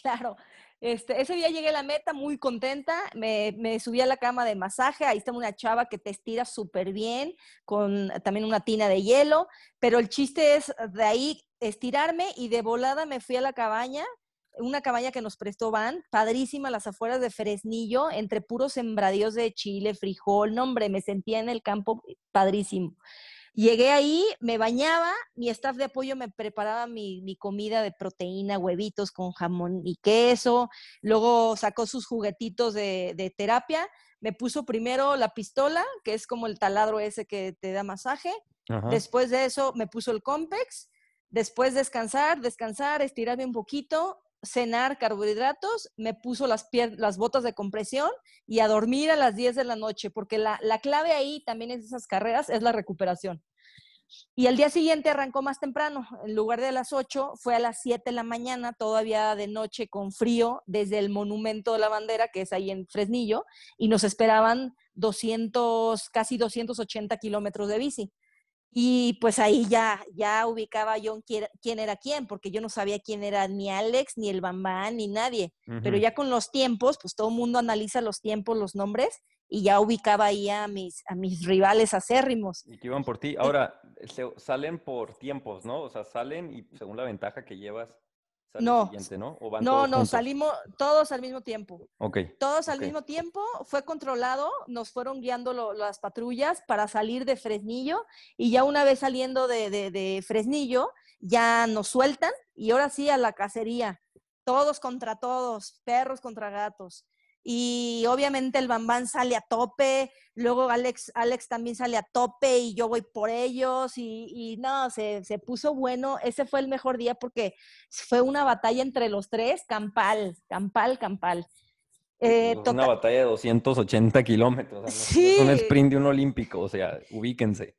Claro. Este, ese día llegué a la meta muy contenta, me, me subí a la cama de masaje, ahí está una chava que te estira súper bien, con también una tina de hielo, pero el chiste es de ahí estirarme y de volada me fui a la cabaña, una cabaña que nos prestó Van, padrísima, las afueras de Fresnillo, entre puros sembradíos de chile, frijol, no hombre, me sentía en el campo padrísimo. Llegué ahí, me bañaba, mi staff de apoyo me preparaba mi, mi, comida de proteína, huevitos con jamón y queso, luego sacó sus juguetitos de, de, terapia, me puso primero la pistola, que es como el taladro ese que te da masaje, Ajá. después de eso me puso el Compex, después descansar, descansar, estirarme un poquito, cenar carbohidratos, me puso las, botas de compresión y a dormir a las 10 de la noche, porque la, la clave ahí también en esas carreras es la recuperación. Y el día siguiente arrancó más temprano, en lugar de las 8, fue a las 7 de la mañana, todavía de noche con frío, desde el Monumento de la Bandera, que es ahí en Fresnillo, y nos esperaban 200, casi 280 kilómetros de bici. Y pues ahí ya, ya ubicaba yo quién, era quién, porque yo no sabía quién era ni Alex, ni el Bambán, ni nadie. Uh -huh. Pero ya con los tiempos, pues todo el mundo analiza los tiempos, los nombres, y ya ubicaba ahí a mis, a mis rivales acérrimos. Y que iban por ti. Ahora, se, salen por tiempos, ¿no? O sea, salen y según la ventaja que llevas, sale no, el siguiente, ¿no? no, no, juntos? salimos todos al mismo tiempo. Ok. Todos al okay. mismo tiempo, fue controlado, nos fueron guiando lo, las patrullas para salir de Fresnillo y ya una vez saliendo de, de, de Fresnillo, ya nos sueltan y ahora sí a la cacería. Todos contra todos, perros contra gatos y obviamente el Bambán sale a tope, luego Alex, Alex también sale a tope y yo voy por ellos y, y no, se, se, puso bueno, ese fue el mejor día porque fue una batalla entre los tres, campal, campal, campal. Eh, una total... batalla de 280 kilómetros, ¿no? sí. es un sprint de un olímpico, o sea, ubíquense.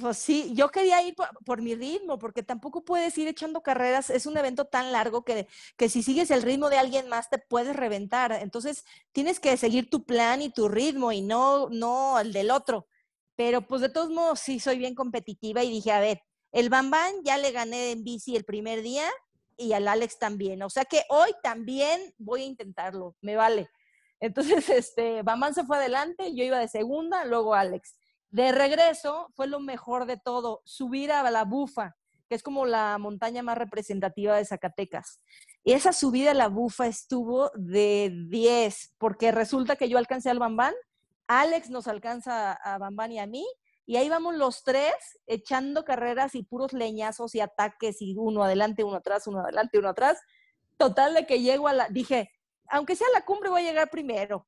Pues sí, yo quería ir por, mi ritmo, porque tampoco puedes ir echando carreras, es un evento tan largo que, que si sigues el ritmo de alguien más te puedes reventar. Entonces tienes que seguir tu plan y tu ritmo y no, no el del otro. Pero pues de todos modos sí soy bien competitiva y dije, a ver, el Bambán ya le gané en bici el primer día y al Alex también. O sea que hoy también voy a intentarlo, me vale. Entonces, este, Bambán se fue adelante, yo iba de segunda, luego Alex. De regreso fue lo mejor de todo, subir a la Bufa, que es como la montaña más representativa de Zacatecas. Y esa subida a la Bufa estuvo de 10, porque resulta que yo alcancé al Bambán, Alex nos alcanza a Bambán y a mí, y ahí vamos los tres echando carreras y puros leñazos y ataques y uno adelante, uno atrás, uno adelante, uno atrás. Total de que llego a la, dije, aunque sea la cumbre voy a llegar primero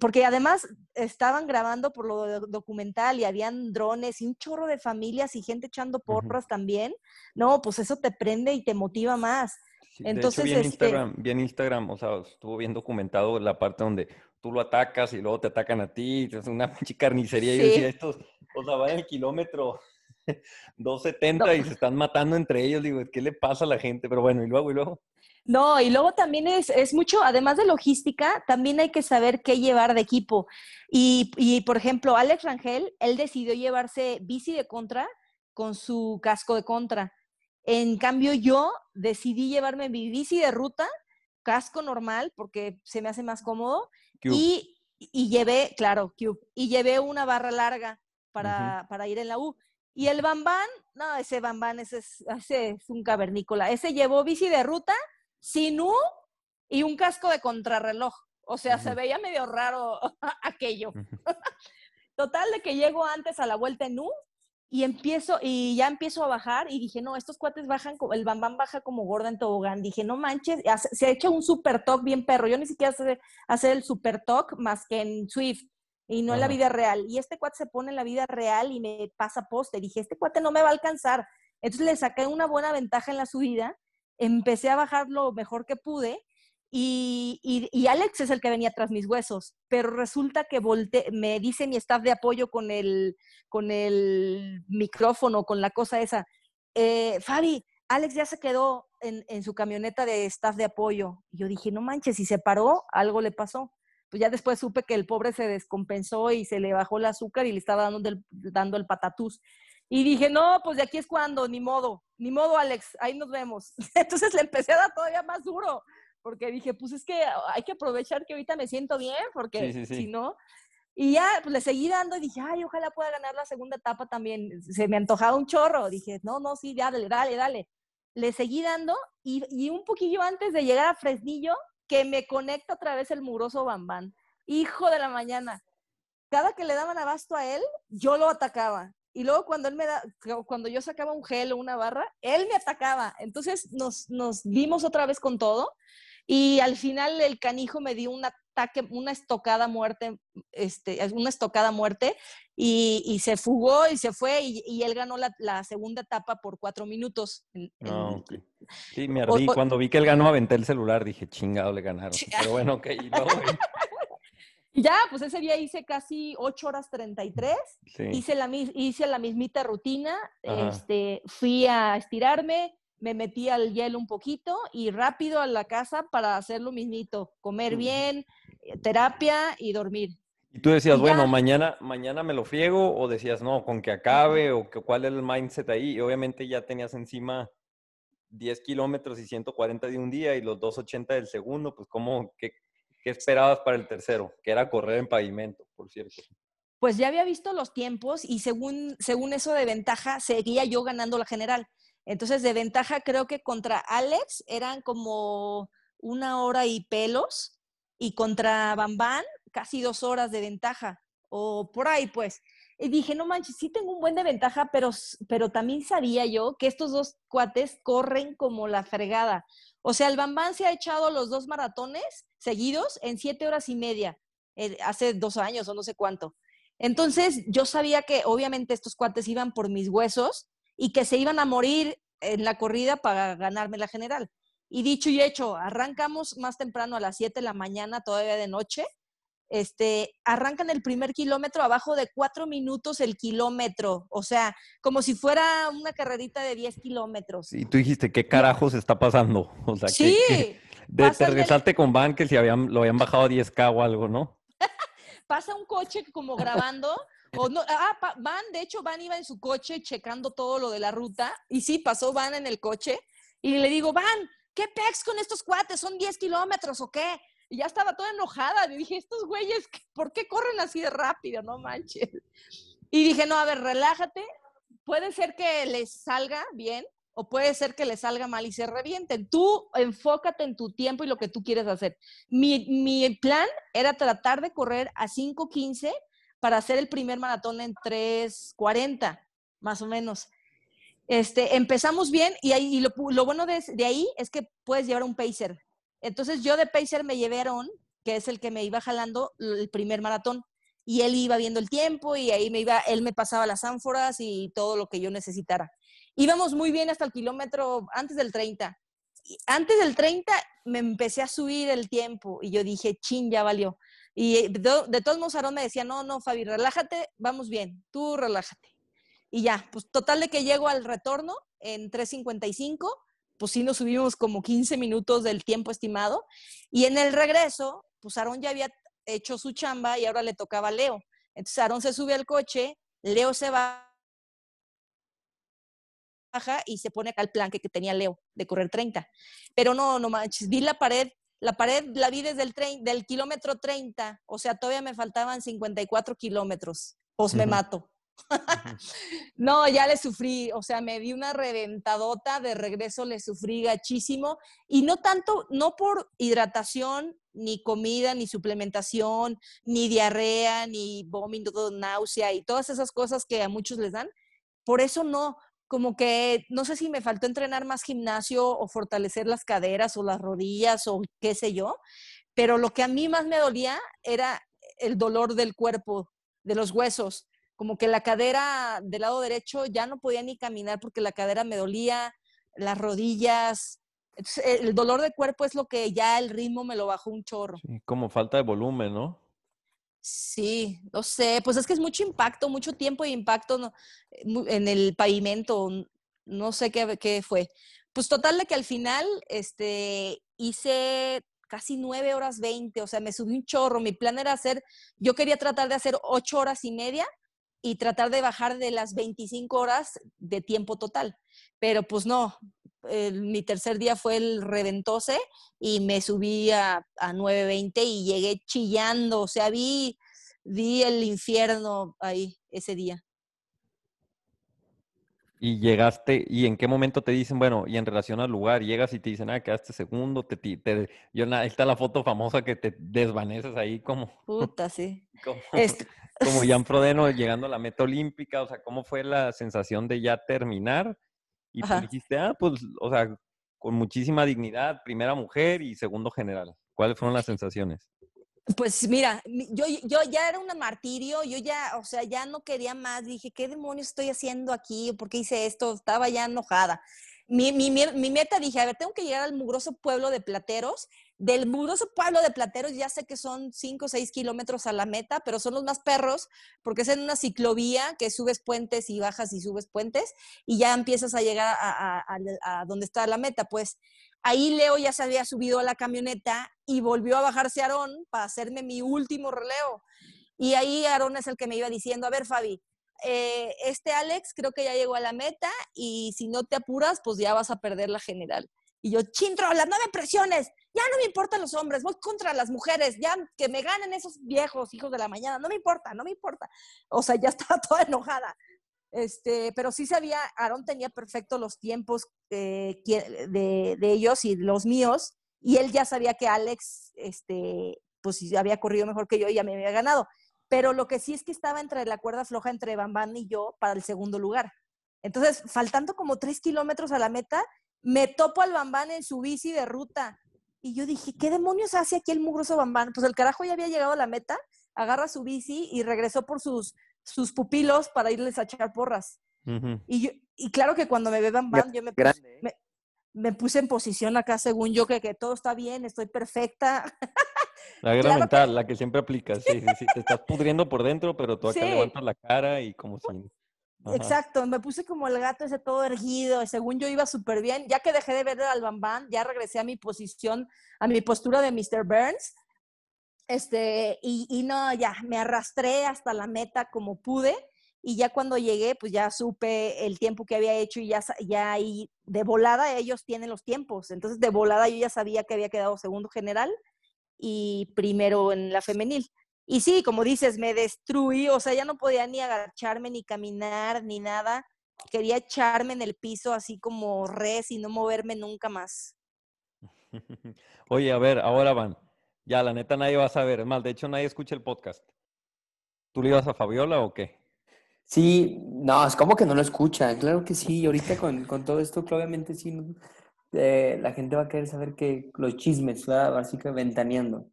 porque además estaban grabando por lo documental y habían drones y un chorro de familias y gente echando porras uh -huh. también. No, pues eso te prende y te motiva más. Sí, Entonces, de hecho, vi en, este... Instagram, vi en Instagram, o sea, estuvo bien documentado la parte donde tú lo atacas y luego te atacan a ti, es una pinche carnicería. Sí. Y yo decía, estos, o sea, van el kilómetro 270 y se están matando entre ellos. Digo, ¿qué le pasa a la gente? Pero bueno, y luego, y luego. No, y luego también es, es mucho, además de logística, también hay que saber qué llevar de equipo. Y, y, por ejemplo, Alex Rangel, él decidió llevarse bici de contra con su casco de contra. En cambio, yo decidí llevarme mi bici de ruta, casco normal, porque se me hace más cómodo, y, y, llevé, claro, Cube, y llevé una barra larga para, para ir en la U. Y el Bambán, no, ese Bambán, ese es, ese es un cavernícola. Ese llevó bici de ruta, sin U y un casco de contrarreloj. O sea, se veía medio raro aquello. Total de que llego antes a la vuelta en U y empiezo, y ya empiezo a bajar y dije, no, estos cuates bajan, el bambán baja como gorda en tobogán. Dije, no manches, se ha hecho un super talk bien perro. Yo ni siquiera sé hacer el super talk más que en Swift y no en la vida real. Y este cuate se pone en la vida real y me pasa poste. Dije, este cuate no me va a alcanzar. Entonces le saqué una buena ventaja en la subida, empecé a bajar lo mejor que pude y, y, Alex es el que venía tras mis huesos, pero resulta que volte, me dice mi staff de apoyo con el, con el micrófono, con la cosa esa, eh, Fabi, Alex ya se quedó en, en, su camioneta de staff de apoyo. Y yo dije, no manches, si se paró, algo le pasó. Pues ya después supe que el pobre se descompensó y se le bajó el azúcar y le estaba dando el, dando el patatús. Y dije, no, pues de aquí es cuando, ni modo, ni modo, Alex, ahí nos vemos. Entonces le empecé a dar todavía más duro porque dije, pues es que hay que aprovechar que ahorita me siento bien, porque si no... Y ya, pues le seguí dando y dije, ay, ojalá pueda ganar la segunda etapa también. Se me antojaba un chorro. Dije, no, no, sí, dale, dale, dale. Le seguí dando y, y un poquillo antes de llegar a Fresnillo, que me conecta otra vez el muroso Bambán. Hijo de la mañana. Cada que le daban abasto a él, yo lo atacaba. Y luego cuando él me da, cuando yo sacaba un gel o una barra, él me atacaba. Entonces nos, nos dimos otra vez con todo. Y al final el canijo me dio un ataque, una estocada muerte, este, una estocada muerte, y, se fugó y se fue, y, él ganó la, segunda etapa por cuatro minutos. Ah, sí, me ardí. Cuando vi que él ganó, aventé el celular, dije, chingado, le ganaron. Pero bueno, ok. Y ya, pues ese día hice casi 8 horas 33. Sí. Hice, la, hice la mismita rutina. Este, fui a estirarme, me metí al hielo un poquito y rápido a la casa para hacer lo mismito, comer bien, eh, terapia y dormir. Y tú decías, bueno, mañana, mañana me lo friego, o decías, no, con que acabe, o que, cuál es el mindset ahí. Y obviamente ya tenías encima 10 kilómetros y 140 de un día y los 280 del segundo, pues ¿cómo, qué, qué esperabas para el tercero? Que era correr en pavimento, por cierto. Pues ya había visto los tiempos y según, según eso de ventaja, seguía yo ganando la general. Entonces, de ventaja, creo que contra Alex eran como una hora y pelos, y contra Bambán casi dos horas de ventaja, o por ahí, pues. Y dije, no manches, sí tengo un buen de ventaja, pero, pero también sabía yo que estos dos cuates corren como la fregada. O sea, el Bambán se ha echado los dos maratones seguidos en siete horas y media, eh, hace dos años o no sé cuánto. Entonces, yo sabía que obviamente estos cuates iban por mis huesos y que se iban a morir en la corrida para ganarme la general. Y dicho y hecho, arrancamos más temprano a las 7 de la mañana, todavía de noche. Este, arrancan el primer kilómetro abajo de cuatro minutos el kilómetro, o sea, como si fuera una carrerita de 10 kilómetros. Y tú dijiste, ¿qué carajos está pasando? O sea, sí, de, te regresaste con Van que si habían, lo habían bajado a 10K o algo, ¿no? Pasa un coche como grabando o no, ah, Van, de hecho, Van iba en su coche checando todo lo de la ruta. Y sí, pasó Van en el coche. Y le digo, Van, ¿qué pex con estos cuates? ¿Son 10 kilómetros o qué? Y ya estaba toda enojada. Le dije, estos güeyes, ¿por qué corren así de rápido? No manches. Y dije, no, a ver, relájate. Puede ser que les salga bien o puede ser que les salga mal y se revienten. Tú enfócate en tu tiempo y lo que tú quieres hacer. Mi, mi plan era tratar de correr a 5.15 para hacer el primer maratón en 3.40, más o menos. Este, empezamos bien y, ahí, lo, bueno de, ahí es que puedes llevar un pacer. Entonces yo de pacer me llevé a Aaron, que es el que me iba jalando el primer maratón, y él iba viendo el tiempo y ahí me iba, él me pasaba las ánforas y todo lo que yo necesitara. Íbamos muy bien hasta el kilómetro antes del 30. Antes del 30 me empecé a subir el tiempo y yo dije, chin, ya valió. Y de, todos modos, Aarón me decía, no, no, Fabi, relájate, vamos bien, tú relájate. Y ya, pues total de que llego al retorno en 3.55, pues sí nos subimos como 15 minutos del tiempo estimado. Y en el regreso, pues Aarón ya había hecho su chamba y ahora le tocaba a Leo. Entonces Aarón se sube al coche, Leo se va baja y se pone acá el plan que, que tenía Leo de correr 30. Pero no, no manches, vi la pared, la pared la vi desde el, tren, del kilómetro 30, o sea, todavía me faltaban 54 kilómetros, pues me mato. no, ya le sufrí, o sea, me di una reventadota, de regreso le sufrí gachísimo, y no tanto, no por hidratación, ni comida, ni suplementación, ni diarrea, ni vómito, náusea y todas esas cosas que a muchos les dan. Por eso no, como que no sé si me faltó entrenar más gimnasio o fortalecer las caderas o las rodillas o qué sé yo, pero lo que a mí más me dolía era el dolor del cuerpo, de los huesos, como que la cadera del lado derecho ya no podía ni caminar porque la cadera me dolía, las rodillas. Entonces, el dolor de cuerpo es lo que ya el ritmo me lo bajó un chorro. Sí, como falta de volumen, ¿no? Sí, no sé, pues es que es mucho impacto, mucho tiempo de impacto. Eh, en el pavimento, no sé qué, qué fue. Pues total de que al final este, hice casi nueve horas 20, o sea, me subí un chorro. Mi plan era hacer, yo quería tratar de hacer ocho horas y media y tratar de bajar de las 25 horas de tiempo total. Pero pues no, el- mi tercer día fue el reventose y me subí a, a 9.20 y llegué chillando, o sea, vi, vi el infierno ahí ese día. Y llegaste, ¿y en qué momento te dicen, bueno, y en relación al lugar, llegas y te dicen, ah, quedaste segundo, te, te, yo, ahí está la foto famosa que te desvaneces ahí como, Puta, sí. como, Este, como Jan Frodeno llegando a la meta olímpica, o sea, ¿cómo fue la sensación de ya terminar? Y Ajá. dijiste, ah, pues, o sea, con muchísima dignidad, primera mujer y segundo general. ¿Cuáles fueron las sensaciones? Pues mira, mi- yo, yo ya era un martirio, yo ya, o sea, ya no quería más. Dije, ¿qué demonios estoy haciendo aquí? ¿Por qué hice esto? Estaba ya enojada. Mi, mi, mi- mi meta, dije, a ver, tengo que llegar al mugroso pueblo de Plateros. Del mugroso pueblo de Plateros ya sé que son 5 o 6 kilómetros a la meta, pero son los más perros porque es en una ciclovía que subes puentes y bajas y subes puentes y ya empiezas a llegar a, donde está la meta. Pues Ahí Leo ya se había subido a la camioneta y volvió a bajarse Aarón para hacerme mi último relevo. Y ahí Aarón es el que me iba diciendo, a ver Fabi, eh, este Alex creo que ya llegó a la meta y si no te apuras, pues ya vas a perder la general. Y yo, chintrolas, no me presiones, ya no me importan los hombres, voy contra las mujeres, ya que me ganen esos viejos hijos de la mañana, no me importa, no me importa. O sea, ya estaba toda enojada. Este, pero sí sabía, Aarón tenía perfecto los tiempos eh, de, de ellos y los míos, y él ya sabía que Alex, este, pues había corrido mejor que yo y ya me había ganado. Pero lo que sí es que estaba entre la cuerda floja entre Bambán y yo para el segundo lugar. Entonces, faltando como tres kilómetros a la meta, me topo al Bambán en su bici de ruta. Y yo dije, ¿qué demonios hace aquí el mugroso Bambán? Pues el carajo ya había llegado a la meta, agarra su bici y regresó por sus, sus pupilos para irles a echar porras. Y, yo, y claro que cuando me ve Bambán, yo me puse, Grande, ¿eh? me, me puse en posición acá, según yo, que, que todo está bien, estoy perfecta. La guerra Claro que- mental, la que siempre aplicas. Sí, sí, sí. Te estás pudriendo por dentro, pero tú acá Sí. levantas la cara y como si. Exacto, me puse como el gato ese todo erguido, según yo iba súper bien. Ya que dejé de ver al Bambán, ya regresé a mi posición, a mi postura de Mr. Burns. Este, y, y no, ya me arrastré hasta la meta como pude. Y ya cuando llegué, pues ya supe el tiempo que había hecho y ya, ya ahí de volada ellos tienen los tiempos. Entonces de volada yo ya sabía que había quedado segundo general y primero en la femenil. Y sí, como dices, me destruí, o sea, ya no podía ni agacharme, ni caminar, ni nada. Quería echarme en el piso así como res y no moverme nunca más. Oye, a ver, ahora van. Ya, la neta nadie va a saber. Es más, de hecho nadie escucha el podcast. ¿Tú le ibas a Fabiola o qué? Sí, no, es como que no lo escuchan, claro que sí, ahorita con, con todo esto, que obviamente sí, eh, la gente va a querer saber que los chismes, ¿verdad? Así que ventaneando.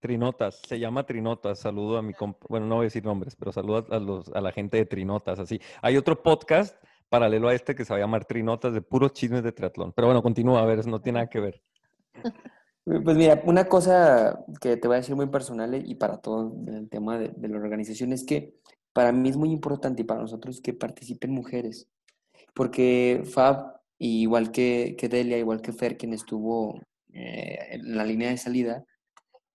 Trinotas, se llama Trinotas. Saludo a mi compa. Bueno, no voy a decir nombres, pero saludo a, los, a la gente de Trinotas. Así. Hay otro podcast paralelo a este que se va a llamar Trinotas de puros chismes de triatlón. Pero bueno, continúa, a ver, no tiene nada que ver. Pues mira, una cosa que te voy a decir muy personal y para todo el tema de, de la organización es que para mí es muy importante y para nosotros que participen mujeres, porque Fab, igual que, que Delia, igual que Fer, quien estuvo eh, en la línea de salida,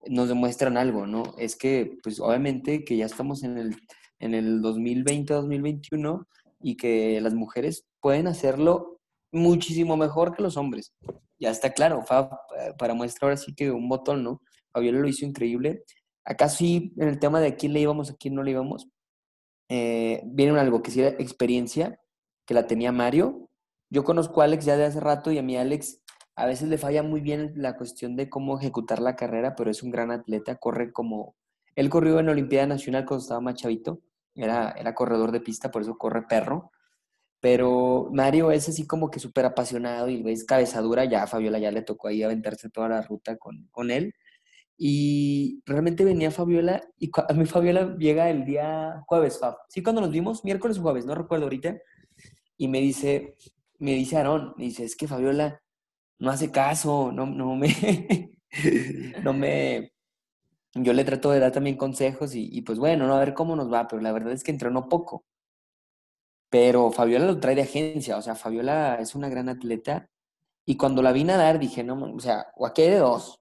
nos demuestran algo, ¿no? Es que, pues obviamente que ya estamos en el, en el 2020-2021 y que las mujeres pueden hacerlo muchísimo mejor que los hombres. Ya está claro, Fab, eh, para muestra ahora sí que un botón, ¿no? Fabiola lo hizo increíble. Acá sí, en el tema de a quién le íbamos, a quién no le íbamos, eh, viene algo que sí era experiencia, que la tenía Mario. Yo conozco a Alex ya de hace rato y a mí Alex a veces le falla muy bien la cuestión de cómo ejecutar la carrera, pero es un gran atleta, corre como... Él corrió en Olimpiada Nacional cuando estaba más chavito, era, era corredor de pista, por eso corre perro. Pero Mario es así como que súper apasionado y ves cabezadura, ya a Fabiola ya le tocó ahí aventarse toda la ruta con, con él. Y realmente venía Fabiola y a mí Fabiola llega el día jueves. Sí, cuando nos vimos, miércoles o jueves, no recuerdo ahorita. Y me dice, me dice Aarón, me dice, es que Fabiola no hace caso, no, no me, no me, yo le trato de dar también consejos y, pues bueno, no, a ver cómo nos va, pero la verdad es que entrenó poco. Pero Fabiola lo trae de agencia, o sea, Fabiola es una gran atleta y cuando la vine a dar dije, no, o sea, o aquí hay de dos,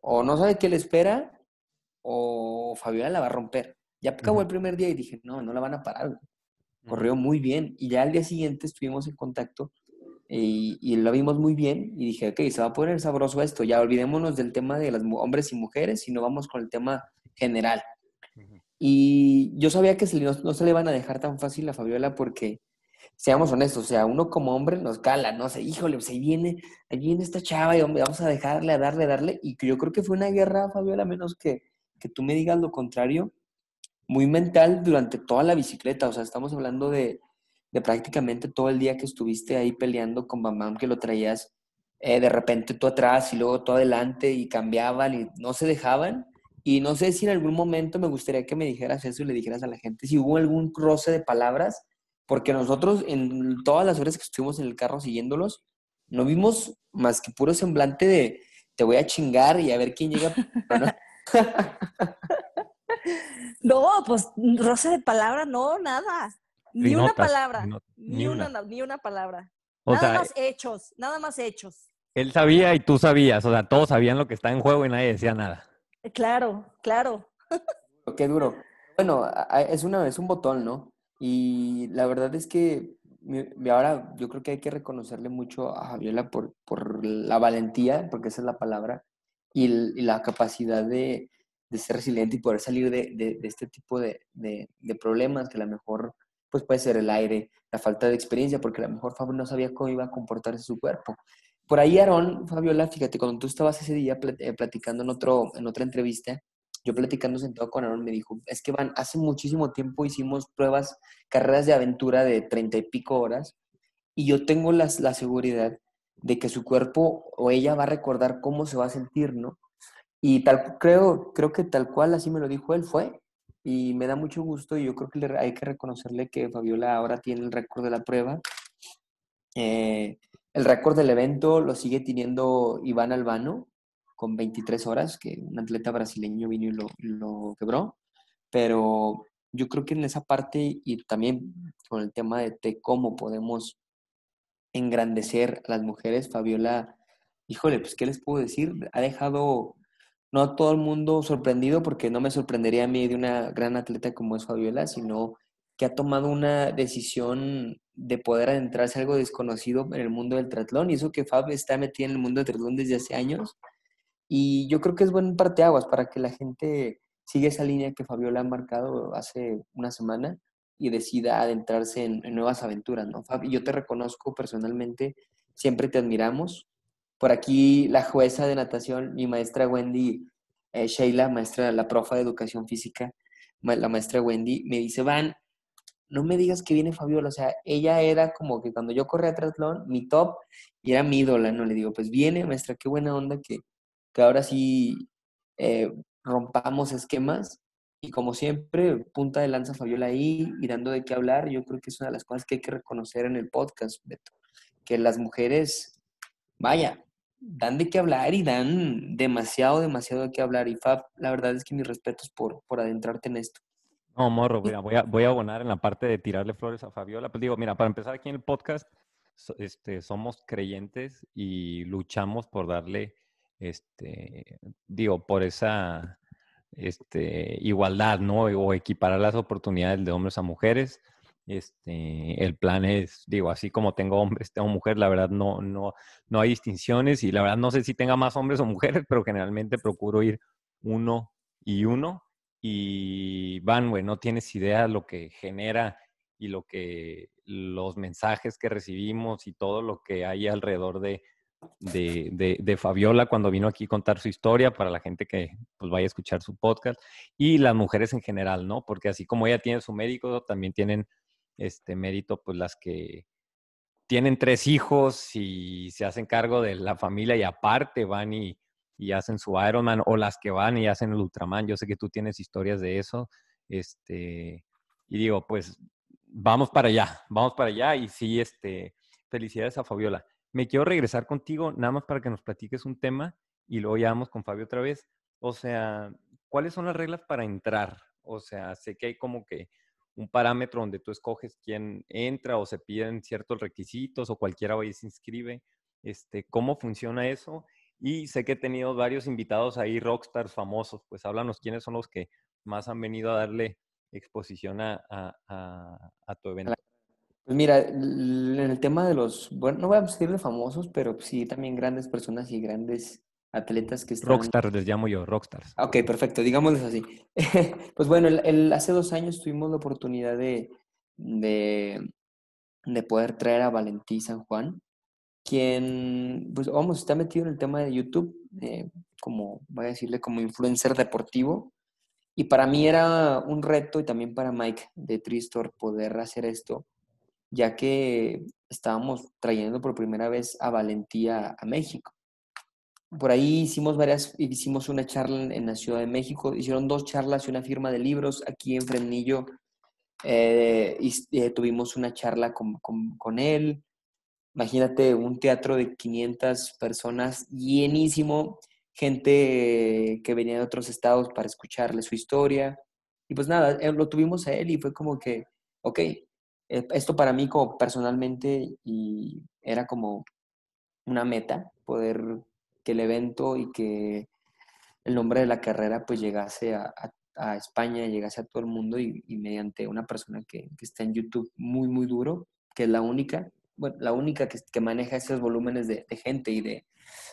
o no sabe qué le espera o Fabiola la va a romper. Ya acabó el primer día y dije, no, no la van a parar. Corrió muy bien y ya al día siguiente estuvimos en contacto y, lo vimos muy bien y dije, ok, se va a poner sabroso esto, ya olvidémonos del tema de los hombres y mujeres, sino vamos con el tema general. Y yo sabía que no, se le van a dejar tan fácil a Fabiola porque, seamos honestos, o sea, uno como hombre nos cala, no sé, híjole, se viene, ahí viene esta chava y vamos a dejarle, a darle, a darle. Y yo creo que fue una guerra, Fabiola, menos que, que tú me digas lo contrario, muy mental durante toda la bicicleta. O sea, estamos hablando de, de prácticamente todo el día que estuviste ahí peleando con Bam que lo traías eh, de repente tú atrás y luego tú adelante y cambiaban y no se dejaban. Y no sé si en algún momento me gustaría que me dijeras eso y le dijeras a la gente si hubo algún roce de palabras, porque nosotros en todas las horas que estuvimos en el carro siguiéndolos, no vimos más que puro semblante de te voy a chingar y a ver quién llega. no, pues roce de palabras, no, nada. Ni una palabra. ni, una. ni una palabra. nada más hechos, nada más hechos. Él sabía y tú sabías, o sea, todos sabían lo que está en juego y nadie decía nada. Eh, claro, claro. Qué duro. Bueno, es, una, es un botón, ¿no? Y la verdad es que ahora yo creo que hay que reconocerle mucho a Javiola por, por la valentía, porque esa es la palabra, y, la capacidad de, ser resiliente y poder salir de, este tipo de, problemas que a lo mejor pues puede ser el aire, la falta de experiencia, porque a lo mejor Fabio no sabía cómo iba a comportarse su cuerpo. Por ahí, Aarón, Fabiola, fíjate, cuando tú estabas ese día eh, platicando en, otro, en otra entrevista, yo platicando sentado con Aarón, me dijo, es que van, hace muchísimo tiempo hicimos pruebas, carreras de aventura de treinta y pico horas, y yo tengo la seguridad de que su cuerpo o ella va a recordar cómo se va a sentir, ¿no? Y tal, creo, creo que tal cual así me lo dijo él, fue, y me da mucho gusto y yo creo que hay que reconocerle que Fabiola ahora tiene el récord de la prueba. Eh, el récord del evento lo sigue teniendo Iván Albano con 23 horas, que un atleta brasileño vino y lo, lo quebró. Pero yo creo que en esa parte y también con el tema de, cómo podemos engrandecer a las mujeres, Fabiola, híjole, pues, ¿qué les puedo decir? Ha dejado no todo el mundo sorprendido, porque no me sorprendería a mí de una gran atleta como es Fabiola, sino que ha tomado una decisión de poder adentrarse a algo desconocido en el mundo del triatlón. Y eso que Fab está metida en el mundo del triatlón desde hace años. Y yo creo que es buen parteaguas para que la gente siga esa línea que Fabiola ha marcado hace una semana y decida adentrarse en, nuevas aventuras, ¿no? Fab, yo te reconozco personalmente, siempre te admiramos, por aquí la jueza de natación, mi maestra Wendy eh, Sheila, maestra, la profa de educación física, la maestra Wendy, me dice, Van, no me digas que viene Fabiola, o sea, ella era como que cuando yo corría triatlón, mi top, y era mi ídola, ¿no? Le digo, pues viene, maestra, qué buena onda que, que ahora sí eh, rompamos esquemas. Y como siempre, punta de lanza Fabiola ahí y dando de qué hablar, yo creo que es una de las cosas que hay que reconocer en el podcast, Beto, que las mujeres, vaya, dan de qué hablar y dan demasiado, demasiado de qué hablar. Y Fab, la verdad es que mis respetos por, por adentrarte en esto. No, morro, mira, voy a, voy a abonar en la parte de tirarle flores a Fabiola. Pues digo, mira, para empezar aquí en el podcast, este, somos creyentes y luchamos por darle, este, digo, por esa este, igualdad, ¿no? O equiparar las oportunidades de hombres a mujeres. Este, el plan es, digo, así como tengo hombres, tengo mujeres, la verdad no, no, no hay distinciones y la verdad no sé si tenga más hombres o mujeres, pero generalmente procuro ir uno y uno. Y van, güey, no tienes idea lo que genera y lo que los mensajes que recibimos y todo lo que hay alrededor de, de, de, Fabiola cuando vino aquí a contar su historia para la gente que pues vaya a escuchar su podcast y las mujeres en general, ¿no? Porque así como ella tiene su médico, también tienen este mérito pues las que tienen tres hijos y se hacen cargo de la familia y aparte van y, y hacen su Ironman o las que van y hacen el Ultraman. Yo sé que tú tienes historias de eso. Este, y digo, pues vamos para allá, vamos para allá y sí, este, felicidades a Fabiola. Me quiero regresar contigo nada más para que nos platiques un tema y luego ya vamos con Fabio otra vez. O sea, ¿cuáles son las reglas para entrar? O sea, sé que hay como que un parámetro donde tú escoges quién entra o se piden ciertos requisitos o cualquiera va y se inscribe. Este, ¿Cómo funciona eso? Y sé que he tenido varios invitados ahí, rockstars famosos, pues háblanos quiénes son los que más han venido a darle exposición a, a, a, a tu evento. Pues mira, en el tema de los, bueno, no voy a decirle famosos, pero sí también grandes personas y grandes atletas que están... Rockstars les llamo yo, rockstars. Ok, perfecto, digámosles así. Pues bueno, el, el- hace dos años tuvimos la oportunidad de, de, de poder traer a Valentí San Juan, quien, pues vamos, está metido en el tema de YouTube, eh, como, voy a decirle, como influencer deportivo. Y para mí era un reto y también para Mike de Tristor poder hacer esto, ya que estábamos trayendo por primera vez a Valentía a México. Por ahí hicimos varias, hicimos una charla en, la Ciudad de México, hicieron dos charlas y una firma de libros aquí en Fresnillo. eh, eh, tuvimos una charla con, con, con él. Imagínate un teatro de 500 personas llenísimo, gente que venía de otros estados para escucharle su historia. Y pues nada, eh, lo tuvimos a él y fue como que, ok, esto para mí como personalmente y era como una meta, poder que el evento y que el nombre de la carrera pues llegase a, a- a España, llegase a todo el mundo y, y mediante una persona que, que está en YouTube muy, muy duro, que es la única, bueno, la única que, que maneja esos volúmenes de, de gente y de,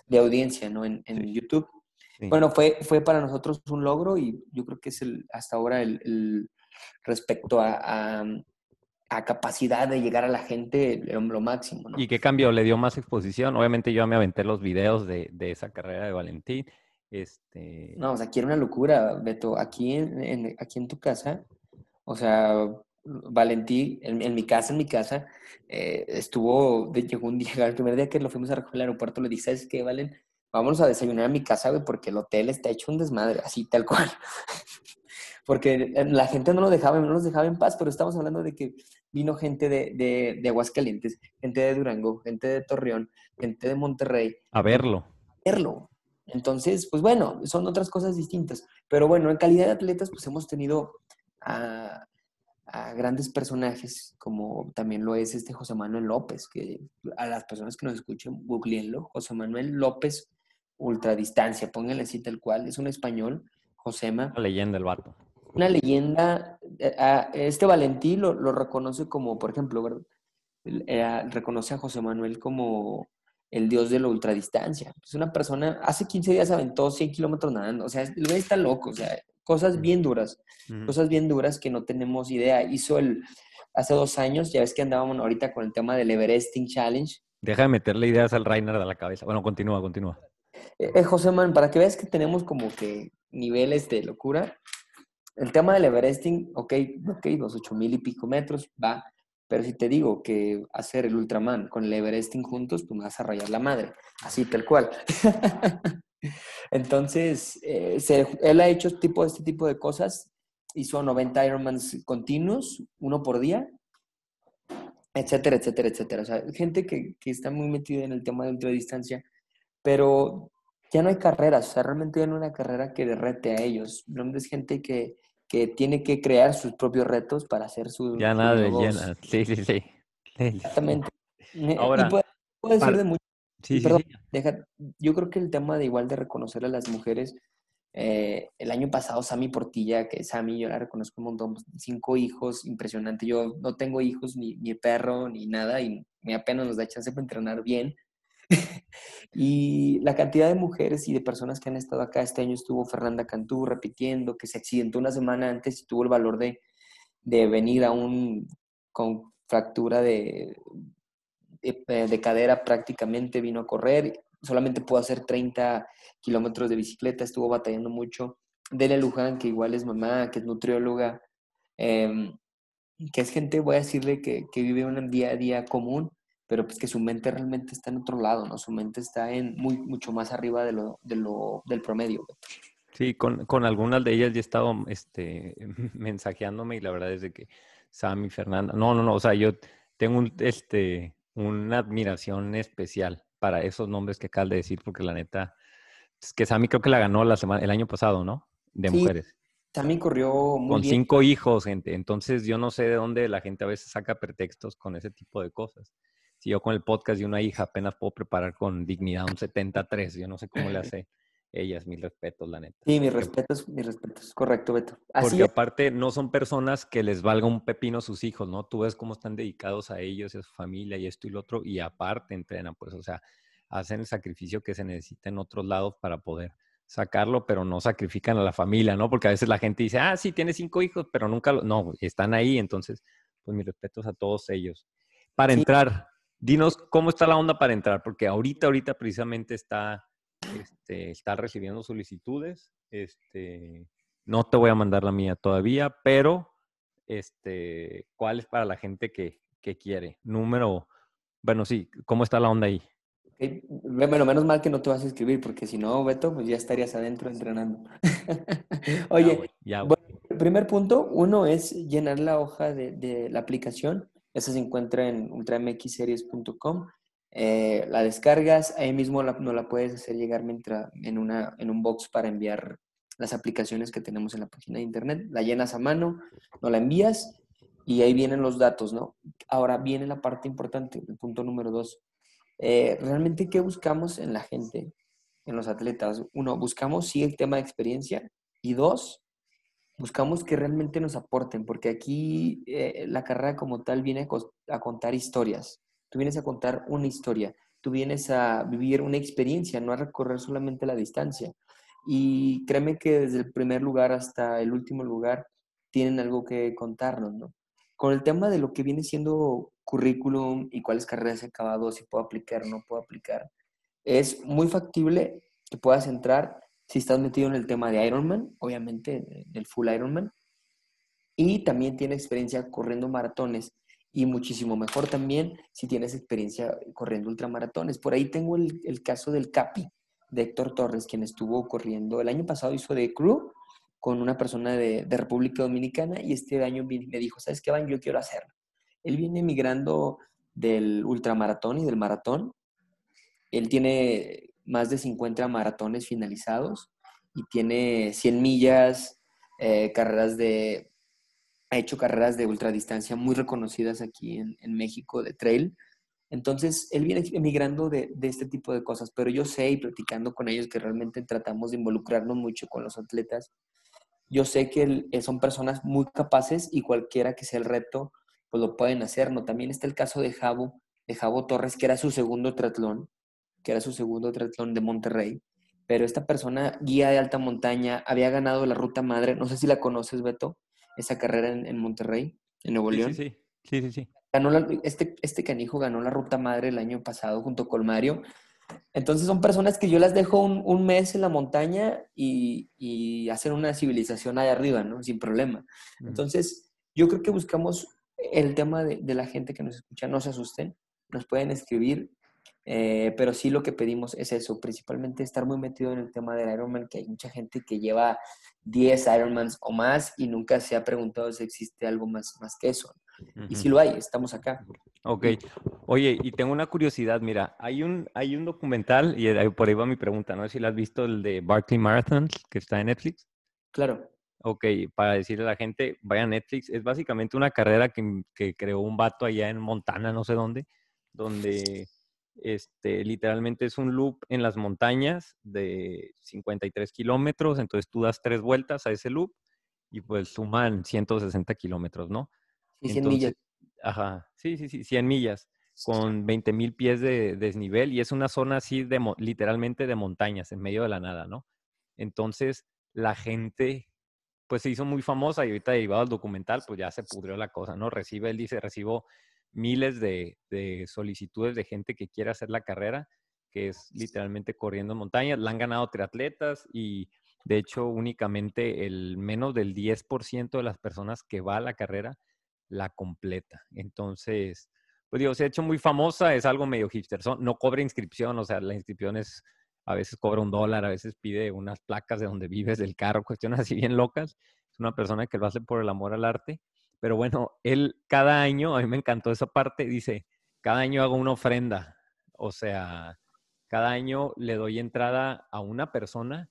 de audiencia, ¿no? En, en Sí. YouTube. Sí. Bueno, fue, fue para nosotros un logro y yo creo que es el, hasta ahora el, el respecto a, a, a capacidad de llegar a la gente lo, máximo, ¿no? ¿Y qué cambió? ¿Le dio más exposición? Obviamente yo me aventé los videos de, de esa carrera de Valentín. Este, No, o sea, aquí era una locura, Beto. Aquí en, en- aquí en tu casa, o sea, Valentí, en, en mi casa, en mi casa, eh, estuvo, de- llegó un día, el primer día que lo fuimos a recoger al aeropuerto, le dije, ¿sabes qué, Valen? Vámonos a desayunar a mi casa, güey, porque el hotel está hecho un desmadre, así tal cual. Porque eh, la gente no lo dejaba, no los dejaba en paz, pero estamos hablando de que vino gente de, de, de Aguascalientes, gente de Durango, gente de Torreón, gente de Monterrey, a verlo. verlo. Entonces, pues bueno, son otras cosas distintas. Pero bueno, en calidad de atletas, pues hemos tenido a, a grandes personajes, como también lo es este José Manuel López, que a las personas que nos escuchen, googleenlo, José Manuel López, ultradistancia, pónganle así tal cual, es un español, Josema, Una leyenda el vato. Una leyenda, eh, a este Valentín lo, lo reconoce como, por ejemplo, ¿verdad? Reconoce a José Manuel como el dios de la ultradistancia. Es una persona, hace 15 días aventó 100 kilómetros nadando, o sea, el güey está loco, o sea, cosas bien duras, cosas bien duras que no tenemos idea. Hizo el, hace dos años, ya ves que andábamos ahorita con el tema del Everesting Challenge. Deja de meterle ideas al Rainer de la cabeza. Bueno, continúa, continúa. Eh, eh, José Man, para que veas que tenemos como que niveles de locura, el tema del Everesting, ok, ok, los ocho mil y pico metros, va, pero si te digo que hacer el Ultraman con el Everesting juntos, pues me vas a rayar la madre, así tal cual. Entonces, eh, se- él ha hecho tipo, este tipo de cosas, hizo 90 Ironmans continuos, uno por día, etcétera, etcétera, etcétera. O sea, gente que, que está muy metida en el tema de ultradistancia, pero ya no hay carreras, o sea, realmente ya no hay una carrera que rete a ellos. No es gente que, que tiene que crear sus propios retos para hacer su... Ya nada de llena. Sí, sí, sí. Exactamente. Ahora, y puede, para- de mucho. Sí, Perdón, sí. deja- yo creo que el tema de igual de reconocer a las mujeres, eh, el año pasado Sami Portilla, que Sami yo la reconozco un montón, cinco hijos, impresionante. Yo no tengo hijos, ni, ni perro, ni nada, y me apenas nos da chance para entrenar bien. y la cantidad de mujeres y de personas que han estado acá, este año estuvo Fernanda Cantú repitiendo que se accidentó una semana antes y tuvo el valor de, de venir aún con fractura de, de, eh, de cadera prácticamente, vino a correr, solamente pudo hacer 30 kilómetros de bicicleta, estuvo batallando mucho. Delia Luján, que igual es mamá, que es nutrióloga, em, que es gente, voy a decirle, que, que vive un día a día común, pero pues que su mente realmente está en otro lado, ¿no? Su mente está en muy, mucho más arriba de lo, de lo, del promedio. Sí, con, con algunas de ellas ya he estado este, mensajeándome y la verdad es de que Sammy, Fernanda, no, no, no, o sea, yo tengo un, este, una admiración especial para esos nombres que acabas de decir, porque la neta, es que Sammy creo que la ganó la semana, el año pasado, ¿no? De Sí, mujeres. Sammy corrió muy Con bien. cinco hijos, gente. Entonces yo no sé de dónde la gente a veces saca pretextos con ese tipo de cosas. Si yo con el podcast de una hija apenas puedo preparar con dignidad un 73, yo no sé cómo le hace ellas, mis respetos, la neta. Sí, mis respetos, mis respetos. Correcto, Beto. Así Porque es. aparte no son personas que les valga un pepino sus hijos, ¿no? Tú ves cómo están dedicados a ellos y a su familia y esto y lo otro, y aparte entrenan, pues, o sea, hacen el sacrificio que se necesita en otros lados para poder sacarlo, pero no sacrifican a la familia, ¿no? Porque a veces la gente dice, ah, sí, tiene cinco hijos, pero nunca lo... No, están ahí, entonces, pues mis respetos a todos ellos. Para Sí. entrar, dinos cómo está la onda para entrar, porque ahorita, ahorita precisamente está, este, está recibiendo solicitudes, este, no te voy a mandar la mía todavía, pero este, ¿cuál es para la gente que, que quiere? Número, bueno, sí, ¿cómo está la onda ahí? Bueno, menos mal que no te vas a escribir, porque si no, Beto, pues ya estarías adentro entrenando. Ya, Oye, ya, bueno, el primer punto, uno es llenar la hoja de, de la aplicación. Esa se encuentra en ultramxseries.com. Eh, la descargas, ahí mismo la, no la puedes hacer llegar mientras, en, una, en un box para enviar las aplicaciones que tenemos en la página de internet. La llenas a mano, no la envías y ahí vienen los datos, ¿no? Ahora viene la parte importante, el punto número dos. Eh, realmente, ¿qué buscamos en la gente, en los atletas? Uno, buscamos sí el tema de experiencia y dos, buscamos que realmente nos aporten, porque aquí eh, la carrera como tal viene a, contar historias. Tú vienes a contar una historia, tú vienes a vivir una experiencia, no a recorrer solamente la distancia. Y créeme que desde el primer lugar hasta el último lugar tienen algo que contarnos, ¿no? Con el tema de lo que viene siendo currículum y cuáles carreras he acabado, si puedo aplicar o no puedo aplicar, es muy factible que puedas entrar si estás metido en el tema de Ironman, obviamente del full Ironman, y también tienes experiencia corriendo maratones y muchísimo mejor también si tienes experiencia corriendo ultramaratones. Por ahí tengo el, el caso del Capi, de Héctor Torres, quien estuvo corriendo, el año pasado hizo de crew con una persona de, de República Dominicana y este año me dijo, ¿sabes qué, Van? Yo quiero hacerlo. Él viene migrando del ultramaratón y del maratón. Él tiene más de 50 maratones finalizados y tiene 100 millas, eh, carreras de... Ha hecho carreras de ultradistancia muy reconocidas aquí en, en México de trail. Entonces, él viene emigrando de, de este tipo de cosas, pero yo sé y platicando con ellos que realmente tratamos de involucrarnos mucho con los atletas, yo sé que eh, son personas muy capaces y cualquiera que sea el reto, pues lo pueden hacer, ¿no? También está el caso de Javo, de Javo Torres, que era su segundo triatlón, que era su segundo triatlón de Monterrey, pero esta persona, guía de alta montaña, había ganado la Ruta Madre, no sé si la conoces, Beto, esa carrera en, en Monterrey, en Nuevo Sí, León. sí, sí, sí. Ganó la- este, este canijo ganó la Ruta Madre el año pasado junto con Mario. Entonces son personas que yo las dejo un, un mes en la montaña y, y hacen una civilización ahí arriba, ¿no? Sin problema. Entonces, yo creo que buscamos el tema de, de la gente que nos escucha, no se asusten, nos pueden escribir, eh, pero sí lo que pedimos es eso, principalmente estar muy metido en el tema del Ironman, que hay mucha gente que lleva 10 Ironmans o más y nunca se ha preguntado si existe algo más, más que eso. Y si lo hay, estamos acá. Ok. Oye, y tengo una curiosidad, mira, hay un, hay un documental, y por ahí va mi pregunta, no sé si lo has visto, el de Barkley Marathon, que está en Netflix. Claro. Ok, para decirle a la gente, vaya a Netflix. Es básicamente una carrera que, que creó un vato allá en Montana, no sé dónde, donde este, literalmente es un loop en las montañas de 53 kilómetros. Entonces tú das tres vueltas a ese loop y pues suman 160 kilómetros, ¿no? Sí, 100 millas. Ajá, sí, sí, sí, 100 millas con 20 mil pies de desnivel y es una zona así de literalmente de montañas en medio de la nada, ¿no? Entonces la gente pues se hizo muy famosa y ahorita derivado al documental pues ya se pudrió la cosa, ¿no? Recibe, él dice, recibo miles de, de solicitudes de gente que quiere hacer la carrera, que es literalmente corriendo en montañas, la han ganado triatletas y de hecho únicamente el menos del 10% de las personas que va a la carrera la completa. Entonces, pues digo, se ha hecho muy famosa, es algo medio hipster, no cobra inscripción, o sea, la inscripción es, a veces cobra un dólar, a veces pide unas placas de donde vives del carro, cuestiones así bien locas. Es una persona que lo hace por el amor al arte. Pero bueno, él cada año, a mí me encantó esa parte, dice, cada año hago una ofrenda. O sea, cada año le doy entrada a una persona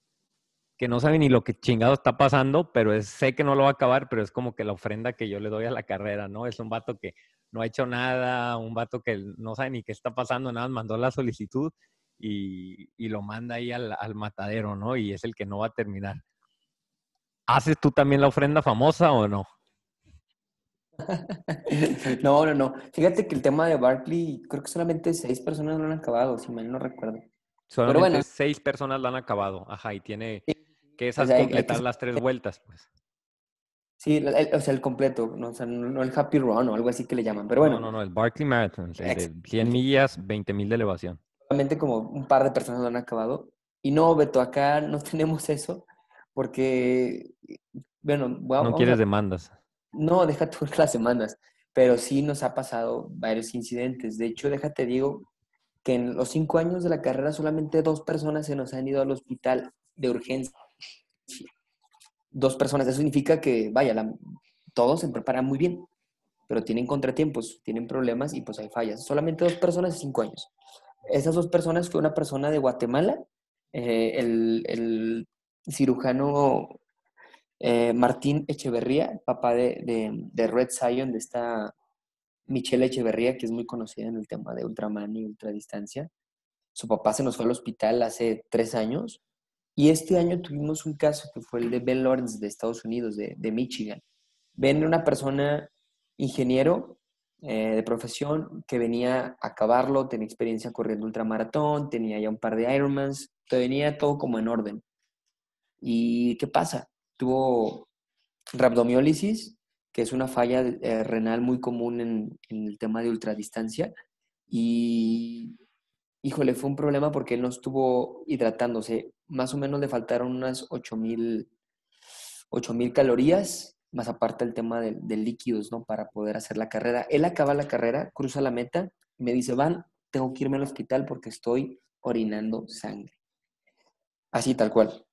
que no sabe ni lo que chingado está pasando, pero sé que no lo va a acabar, pero es como que la ofrenda que yo le doy a la carrera, ¿no? Es un vato que no ha hecho nada, un vato que no sabe ni qué está pasando, nada, mandó la solicitud y, lo manda ahí al, matadero, ¿no? Y es el que no va a terminar. ¿Haces tú también la ofrenda famosa o no? no, no, no. Fíjate que el tema de Barkley, creo que solamente seis personas lo han acabado, si mal no recuerdo. Solamente seis personas lo han acabado, ajá, y tiene que esas completar las tres vueltas, pues. Sí, o sea, el completo, ¿no? O sea, no el Happy Run o algo así que le llaman, pero bueno. No, no, no, el Barkley Marathon, de 100 millas, 20 mil de elevación. Solamente como un par de personas lo han acabado. Y no, Beto, acá no tenemos eso, porque, bueno, No quieres demandas. No, déjate las demandas, pero sí nos ha pasado varios incidentes. De hecho, déjate digo que en los cinco años de la carrera solamente dos personas se nos han ido al hospital de urgencia dos personas. Eso significa que, vaya, todos se preparan muy bien, pero tienen contratiempos, tienen problemas y pues hay fallas. Solamente dos personas en cinco años. Esas dos personas fue una persona de Guatemala, eh, el, cirujano eh, Martín Echeverría, papá de, Red Zion, de esta Michelle Echeverría, que es muy conocida en el tema de ultraman y ultradistancia. Su papá se nos fue al hospital hace tres años y este año tuvimos un caso que fue el de Ben Lawrence de Estados Unidos, de, Michigan. Ben una persona ingeniero eh, de profesión que venía a acabarlo, tenía experiencia corriendo ultramaratón, tenía ya un par de Ironmans, venía todo como en orden. ¿Y qué pasa? Tuvo rhabdomiólisis, que es una falla eh, renal muy común en, el tema de ultradistancia, y híjole, fue un problema porque él no estuvo hidratándose. Más o menos le faltaron unas 8000 mil calorías, más aparte el tema de, líquidos, ¿no? Para poder hacer la carrera. Él acaba la carrera, cruza la meta y me dice, Van, tengo que irme al hospital porque estoy orinando sangre. Así, tal cual.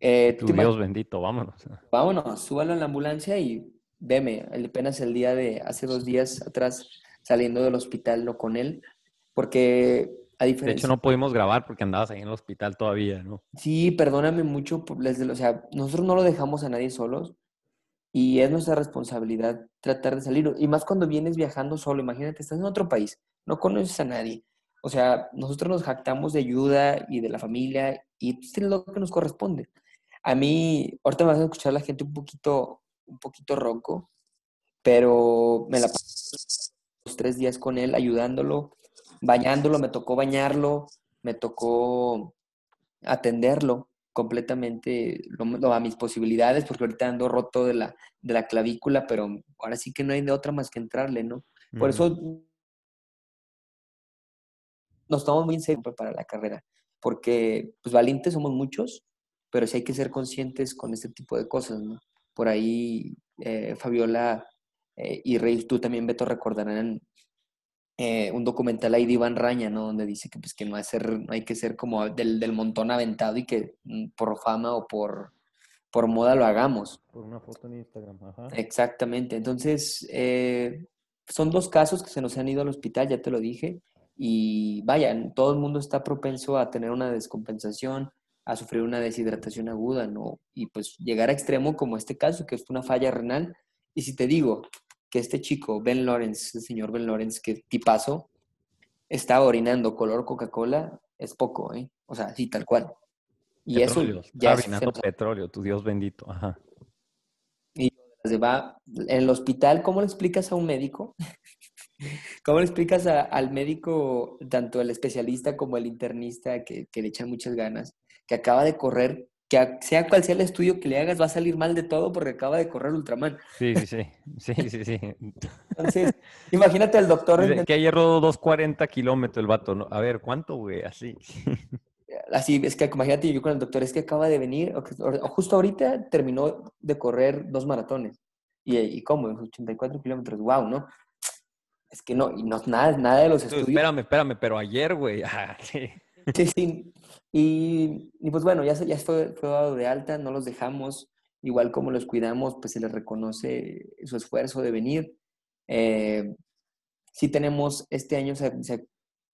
Eh, tu Dios bendito, vámonos. Vámonos, súbalo en la ambulancia y veme. Apenas el día de hace dos días atrás, saliendo del hospital, no con él, porque a diferencia... De hecho, no pudimos grabar porque andabas ahí en el hospital todavía, ¿no? Sí, perdóname mucho. Por, o sea, nosotros no lo dejamos a nadie solos y es nuestra responsabilidad tratar de salir. Y más cuando vienes viajando solo, imagínate, estás en otro país, no conoces a nadie. O sea, nosotros nos jactamos de ayuda y de la familia y es lo que nos corresponde. A mí, ahorita me vas a escuchar la gente un poquito, un poquito ronco, pero me la paso los tres días con él ayudándolo, bañándolo, me tocó bañarlo, me tocó atenderlo completamente a mis posibilidades, porque ahorita ando roto de la, de la clavícula, pero ahora sí que no hay de otra más que entrarle, ¿no? Por eso nos tomamos muy en serio para la carrera, porque pues valientes somos muchos, pero sí hay que ser conscientes con este tipo de cosas, ¿no? Por ahí eh, Fabiola eh, y Rey, tú también, Beto, recordarán eh, un documental ahí de Iván Raña, ¿no? Donde dice que, pues, que no, hay ser, no hay que ser como del, del, montón aventado y que mm, por fama o por, por moda lo hagamos. Por una foto en Instagram, ajá. Exactamente. Entonces, eh, son dos casos que se nos han ido al hospital, ya te lo dije. Y vaya, todo el mundo está propenso a tener una descompensación, a sufrir una deshidratación aguda, ¿no? Y pues llegar a extremo como este caso, que es una falla renal. Y si te digo que este chico, Ben Lawrence, el señor Ben Lawrence, que tipazo, estaba orinando color Coca-Cola, es poco, ¿eh? O sea, sí, tal cual. Y Petróleo, eso ya está es orinando petróleo, tu Dios bendito. Ajá. se va en el hospital, ¿cómo le explicas a un médico? ¿Cómo le explicas a- al médico, tanto el especialista como el internista, que, que le echan muchas ganas, que acaba de correr, que sea cual sea el estudio que le hagas, va a salir mal de todo porque acaba de correr Ultraman? Sí, sí, sí. Sí, sí, sí. Entonces, imagínate al doctor, que ayer rodó 240 kilómetros el vato. ¿no? A ver, ¿cuánto, güey? Así. así, es que imagínate yo con el doctor, es que acaba de venir, o, o justo ahorita terminó de correr dos maratones. ¿Y, y cómo? 84 kilómetros, wow, ¿no? Es que no, y no, nada, nada de los estudios. espérame, espérame, pero ayer, güey. Ah, sí. Sí, sí. Y, y pues bueno, ya, ya fue, fue dado de alta, no los dejamos, igual como los cuidamos, pues se les reconoce su esfuerzo de venir. Eh, sí tenemos, este año se, se-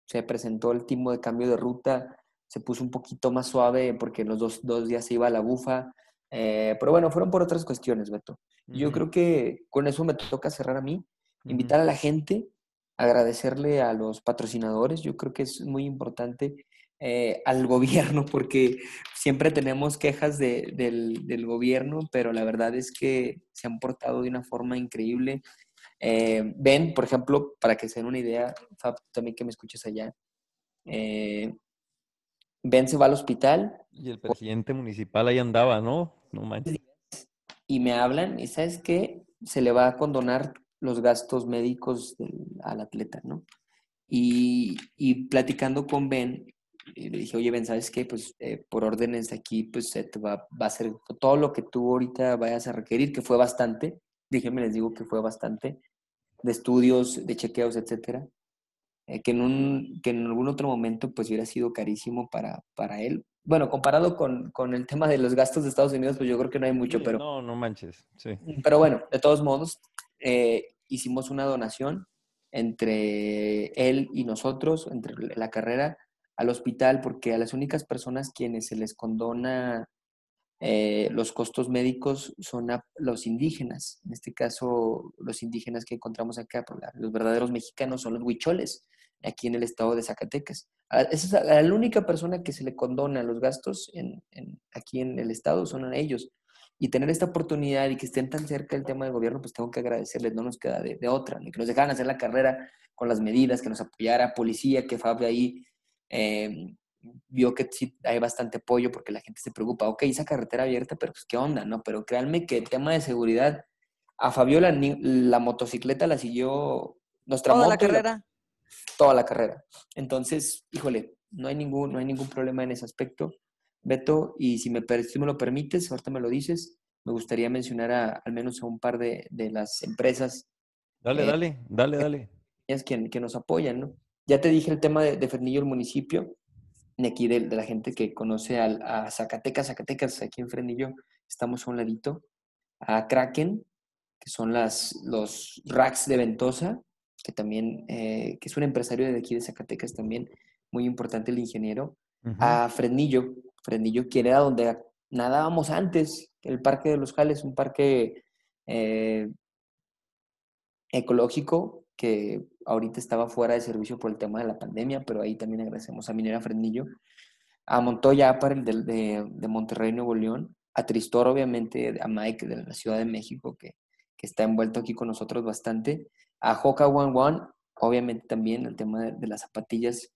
se presentó el timo de cambio de ruta, se puso un poquito más suave porque los dos, dos días se iba a la bufa, eh, pero bueno, fueron por otras cuestiones, Beto. Yo Ujú, creo que con eso me toca cerrar a mí invitar a la gente, agradecerle a los patrocinadores, yo creo que es muy importante eh, al gobierno, porque siempre tenemos quejas de- del, del gobierno, pero la verdad es que se han portado de una forma increíble. Eh, ven, por ejemplo, para que se den una idea, Fab, también que me escuches allá, eh, Ben se va al hospital Y el presidente municipal ahí andaba, ¿no? No manches. y me hablan y sabes que se le va a condonar los gastos médicos del- al atleta, ¿no? Y, y platicando con Ben, eh, le dije, oye Ben, ¿sabes qué? Pues eh, por órdenes de aquí, pues se te va, va a ser todo lo que tú ahorita vayas a requerir, que fue bastante, déjenme les digo que fue bastante, de estudios, de chequeos, etcétera, eh, que, en un, que en algún otro momento pues hubiera sido carísimo para, para él. Bueno, comparado con, con el tema de los gastos de Estados Unidos, pues yo creo que no hay mucho, Sí, pero... No, no manches. Sí. Pero bueno, de todos modos, eh, hicimos una donación entre él y nosotros, entre la carrera, al hospital, porque a las únicas personas quienes se les condona eh, los costos médicos son a los indígenas. En este caso, los indígenas que encontramos acá, pues, los verdaderos mexicanos son los huicholes, aquí en el estado de Zacatecas. Esa es la única persona que se le condona los gastos en- en- aquí en el estado, son a ellos. Y tener esta oportunidad y que estén tan cerca del tema del gobierno, pues tengo que agradecerles, no nos queda de, de otra, ni que nos dejaran hacer la carrera con las medidas, que nos apoyara policía, que Fabio ahí eh, vio que sí hay bastante apoyo porque la gente se preocupa, ok, esa carretera abierta, pero pues qué onda, ¿no? Pero créanme que el tema de seguridad, a Fabiola ni- la motocicleta la siguió nuestra Toda la moto y la- carrera. toda la carrera. Entonces, híjole, no hay ningún, no hay ningún problema en ese aspecto, Beto, y si me, si me lo permites, ahorita me lo dices, me gustaría mencionar a, al menos a un par de, de las empresas Dale, Eh, dale, dale, dale. es que, que nos apoyan, ¿no? Ya te dije el tema de, de Fernillo, el municipio, de aquí de, de la gente que conoce al- a Zacatecas, Zacatecas, aquí en Fernillo, estamos a un ladito, a Kraken, que son las, los racks de Ventosa, que también, eh, que es un empresario de aquí de Zacatecas también, muy importante el ingeniero, a Fresnillo, Fresnillo, quien era donde nadábamos antes, el Parque de los Jales, un parque eh, ecológico que ahorita estaba fuera de servicio por el tema de la pandemia, pero ahí también agradecemos a Minera Fresnillo, a Montoya Apparel de, de, de Monterrey, Nuevo León, a Tristor, obviamente, a Mike de la Ciudad de México, que, que está envuelto aquí con nosotros bastante, a Hoka One One, obviamente también el tema de, de las zapatillas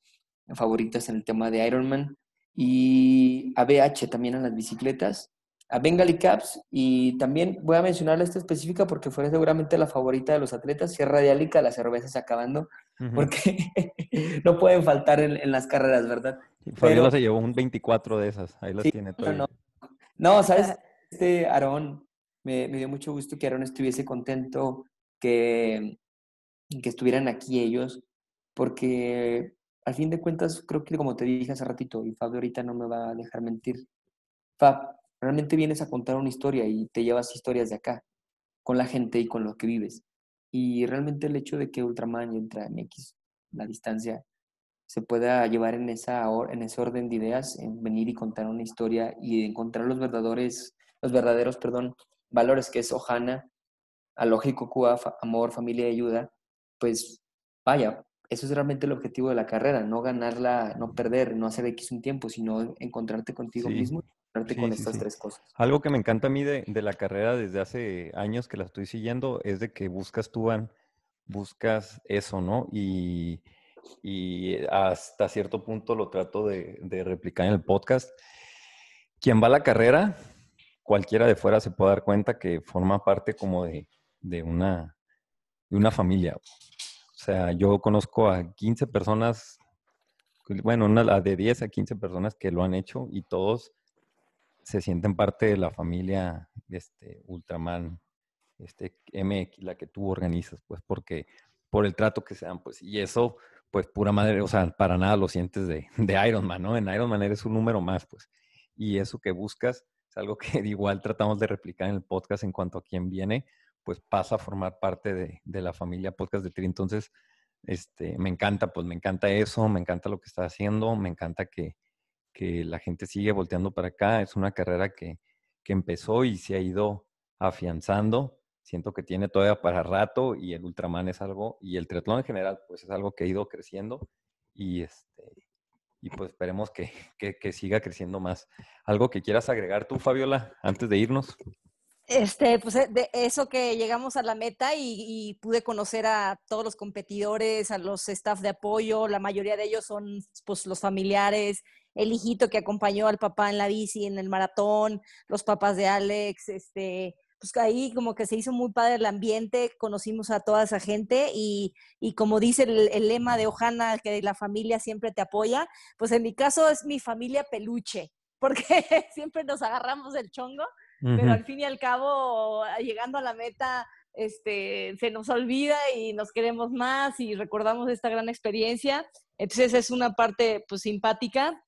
favoritas en el tema de Ironman, y a BH también en las bicicletas, a Bengali Caps y también voy a mencionar esta específica porque fue seguramente la favorita de los atletas, Sierra de Álica, las cervezas acabando, Ujú. porque no pueden faltar en, en las carreras, ¿verdad? Sí, Fabiola pero- se llevó un 24 de esas. Ahí las Sí, tiene no, todavía. no. No, ¿sabes? Este Aarón, me, me dio mucho gusto que Aarón estuviese contento, que, que estuvieran aquí ellos, porque al fin de cuentas, creo que como te dije hace ratito, y Fabio ahorita no me va a dejar mentir, Fab, realmente vienes a contar una historia y te llevas historias de acá, con la gente y con lo que vives. Y realmente el hecho de que Ultraman y Ultra MX, la distancia, se pueda llevar en, esa, en ese orden de ideas, en venir y contar una historia y encontrar los verdaderos, los verdaderos perdón, valores que es Ohana, alógico Kua, amor, familia y ayuda, pues vaya, eso es realmente el objetivo de la carrera, no ganarla, no perder, no hacer X un tiempo, sino encontrarte contigo mismo con estas tres cosas. Algo que me encanta a mí de, de, la carrera desde hace años que la estoy siguiendo es de que buscas tú, buscas eso, ¿no? Y, y, hasta cierto punto lo trato de, de replicar en el podcast. Quien va a la carrera, cualquiera de fuera se puede dar cuenta que forma parte como de, de una, de una familia. O sea, yo conozco a 15 personas, bueno, una de 10 a 15 personas que lo han hecho y todos se sienten parte de la familia este, Ultraman, este MX, la que tú organizas, pues porque por el trato que se dan, pues, y eso, pues pura madre, o sea, para nada lo sientes de, de Iron Man, ¿no? En Iron Man eres un número más, pues, y eso que buscas es algo que igual tratamos de replicar en el podcast en cuanto a quién viene, pues pasa a formar parte de, de la familia Podcast de Tri. Entonces, este, me encanta, pues me encanta eso, me encanta lo que está haciendo, me encanta que, que la gente sigue volteando para acá. Es una carrera que, que empezó y se ha ido afianzando. Siento que tiene todavía para rato y el Ultraman es algo, y el triatlón en general, pues es algo que ha ido creciendo y, este, y pues esperemos que, que, que siga creciendo más. ¿Algo que quieras agregar tú, Fabiola, antes de irnos? Este, pues eh, de eso que llegamos a la meta y, y, pude conocer a todos los competidores, a los staff de apoyo, la mayoría de ellos son pues los familiares, el hijito que acompañó al papá en la bici, en el maratón, los papás de Alex, este, pues ahí como que se hizo muy padre el ambiente, conocimos a toda esa gente y, y como dice el, el, lema de Ojana, que la familia siempre te apoya, pues en mi caso es mi familia peluche, porque siempre nos agarramos el chongo pero al fin y al cabo, llegando a la meta, este, se nos olvida y nos queremos más y recordamos esta gran experiencia. Entonces es una parte pues simpática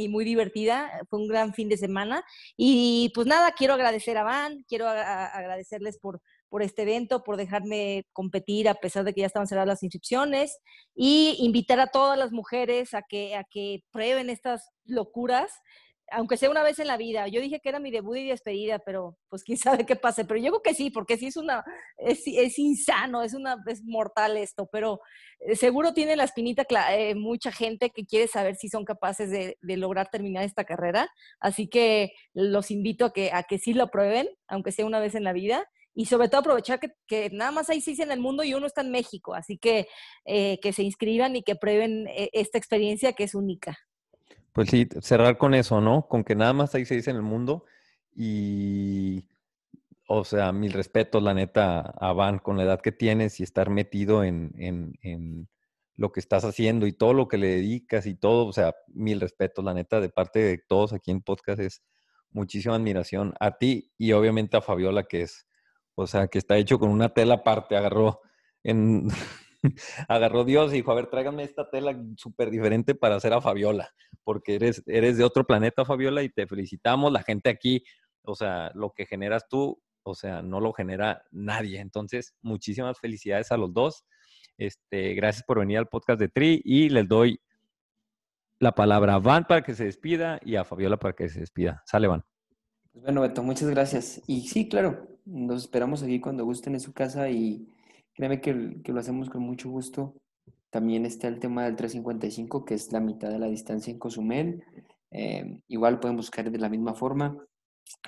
y muy divertida. Fue un gran fin de semana. Y pues nada, quiero agradecer a Van, quiero agradecerles por, por este evento, por dejarme competir a pesar de que ya estaban cerradas las inscripciones y invitar a todas las mujeres a que, a que prueben estas locuras aunque sea una vez en la vida. Yo dije que era mi debut y despedida, pero pues quién sabe qué pase. Pero yo creo que sí, porque sí es una, es, es insano, es una, es mortal esto, pero eh, seguro tiene la espinita eh, mucha gente que quiere saber si son capaces de, de, lograr terminar esta carrera. Así que los invito a que, a que sí lo prueben, aunque sea una vez en la vida. Y sobre todo aprovechar que, que nada más hay seis en el mundo y uno está en México. Así que eh, que se inscriban y que prueben esta experiencia que es única. Pues sí, cerrar con eso, ¿no? Con que nada más hay seis en el mundo y, o sea, mil respetos, la neta, a Van, con la edad que tienes y estar metido en, en, en, lo que estás haciendo y todo lo que le dedicas y todo, o sea, mil respetos, la neta, de parte de todos aquí en podcast es muchísima admiración a ti y obviamente a Fabiola, que es, o sea, que está hecho con una tela aparte, agarró en... agarró Dios y dijo, a ver, tráigame esta tela súper diferente para hacer a Fabiola, porque eres, eres de otro planeta, Fabiola, y te felicitamos. La gente aquí, o sea, lo que generas tú, o sea, no lo genera nadie. Entonces, muchísimas felicidades a los dos. Este, gracias por venir al podcast de Tri y les doy la palabra a Van para que se despida y a Fabiola para que se despida. Sale, Van. Pues bueno, Beto, muchas gracias. Y sí, claro, nos esperamos aquí cuando gusten en su casa y Créeme que, que, lo hacemos con mucho gusto. También está el tema del 355, que es la mitad de la distancia en Cozumel. Eh, igual pueden buscar de la misma forma.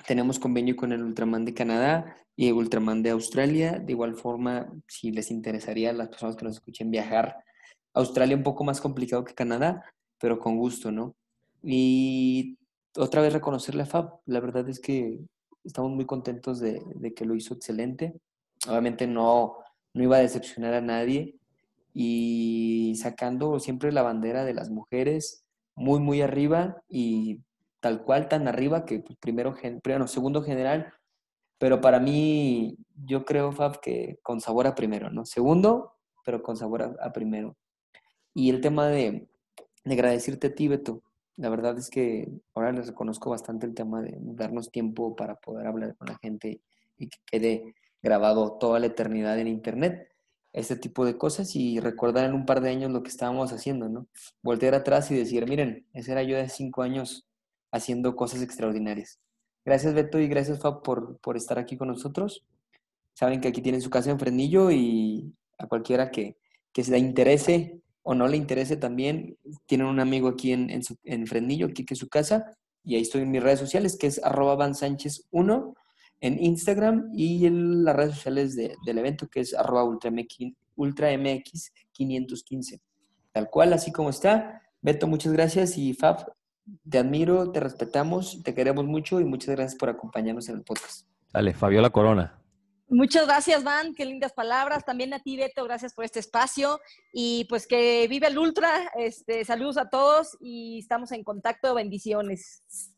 Tenemos convenio con el Ultraman de Canadá y el Ultraman de Australia. De igual forma, si les interesaría a las personas que nos escuchen viajar, Australia un poco más complicado que Canadá, pero con gusto, ¿no? Y otra vez reconocerle a Fab. La verdad es que estamos muy contentos de, de que lo hizo excelente. Obviamente no, no iba a decepcionar a nadie y sacando siempre la bandera de las mujeres muy, muy arriba y tal cual tan arriba que pues, primero, primero, segundo general, pero para mí yo creo, Fab, que con sabor a primero, ¿no? Segundo, pero con sabor a, primero. Y el tema de, de agradecerte a. La verdad es que ahora les reconozco bastante el tema de darnos tiempo para poder hablar con la gente y que quede grabado toda la eternidad en internet. este tipo de cosas y recordar en un par de años lo que estábamos haciendo, ¿no? Voltear atrás y decir, miren, ese era yo de cinco años haciendo cosas extraordinarias. Gracias Beto y gracias Fab por, por estar aquí con nosotros. Saben que aquí tienen su casa en Frenillo y a cualquiera que, que se le interese o no le interese también, tienen un amigo aquí en, en, su, en Frenillo, aquí que es su casa, y ahí estoy en mis redes sociales, que es arroba vansánchez 1 en Instagram y en las redes sociales de, del evento, que es arroba ultramx, ultramx 515. Tal cual, así como está. Beto, muchas gracias y Fab, te admiro, te respetamos, te queremos mucho y muchas gracias por acompañarnos en el podcast. Dale, Fabiola Corona. Muchas gracias, Van. Qué lindas palabras. También a ti, Beto, gracias por este espacio. Y pues que vive el Ultra. Este, saludos a todos y estamos en contacto. Bendiciones.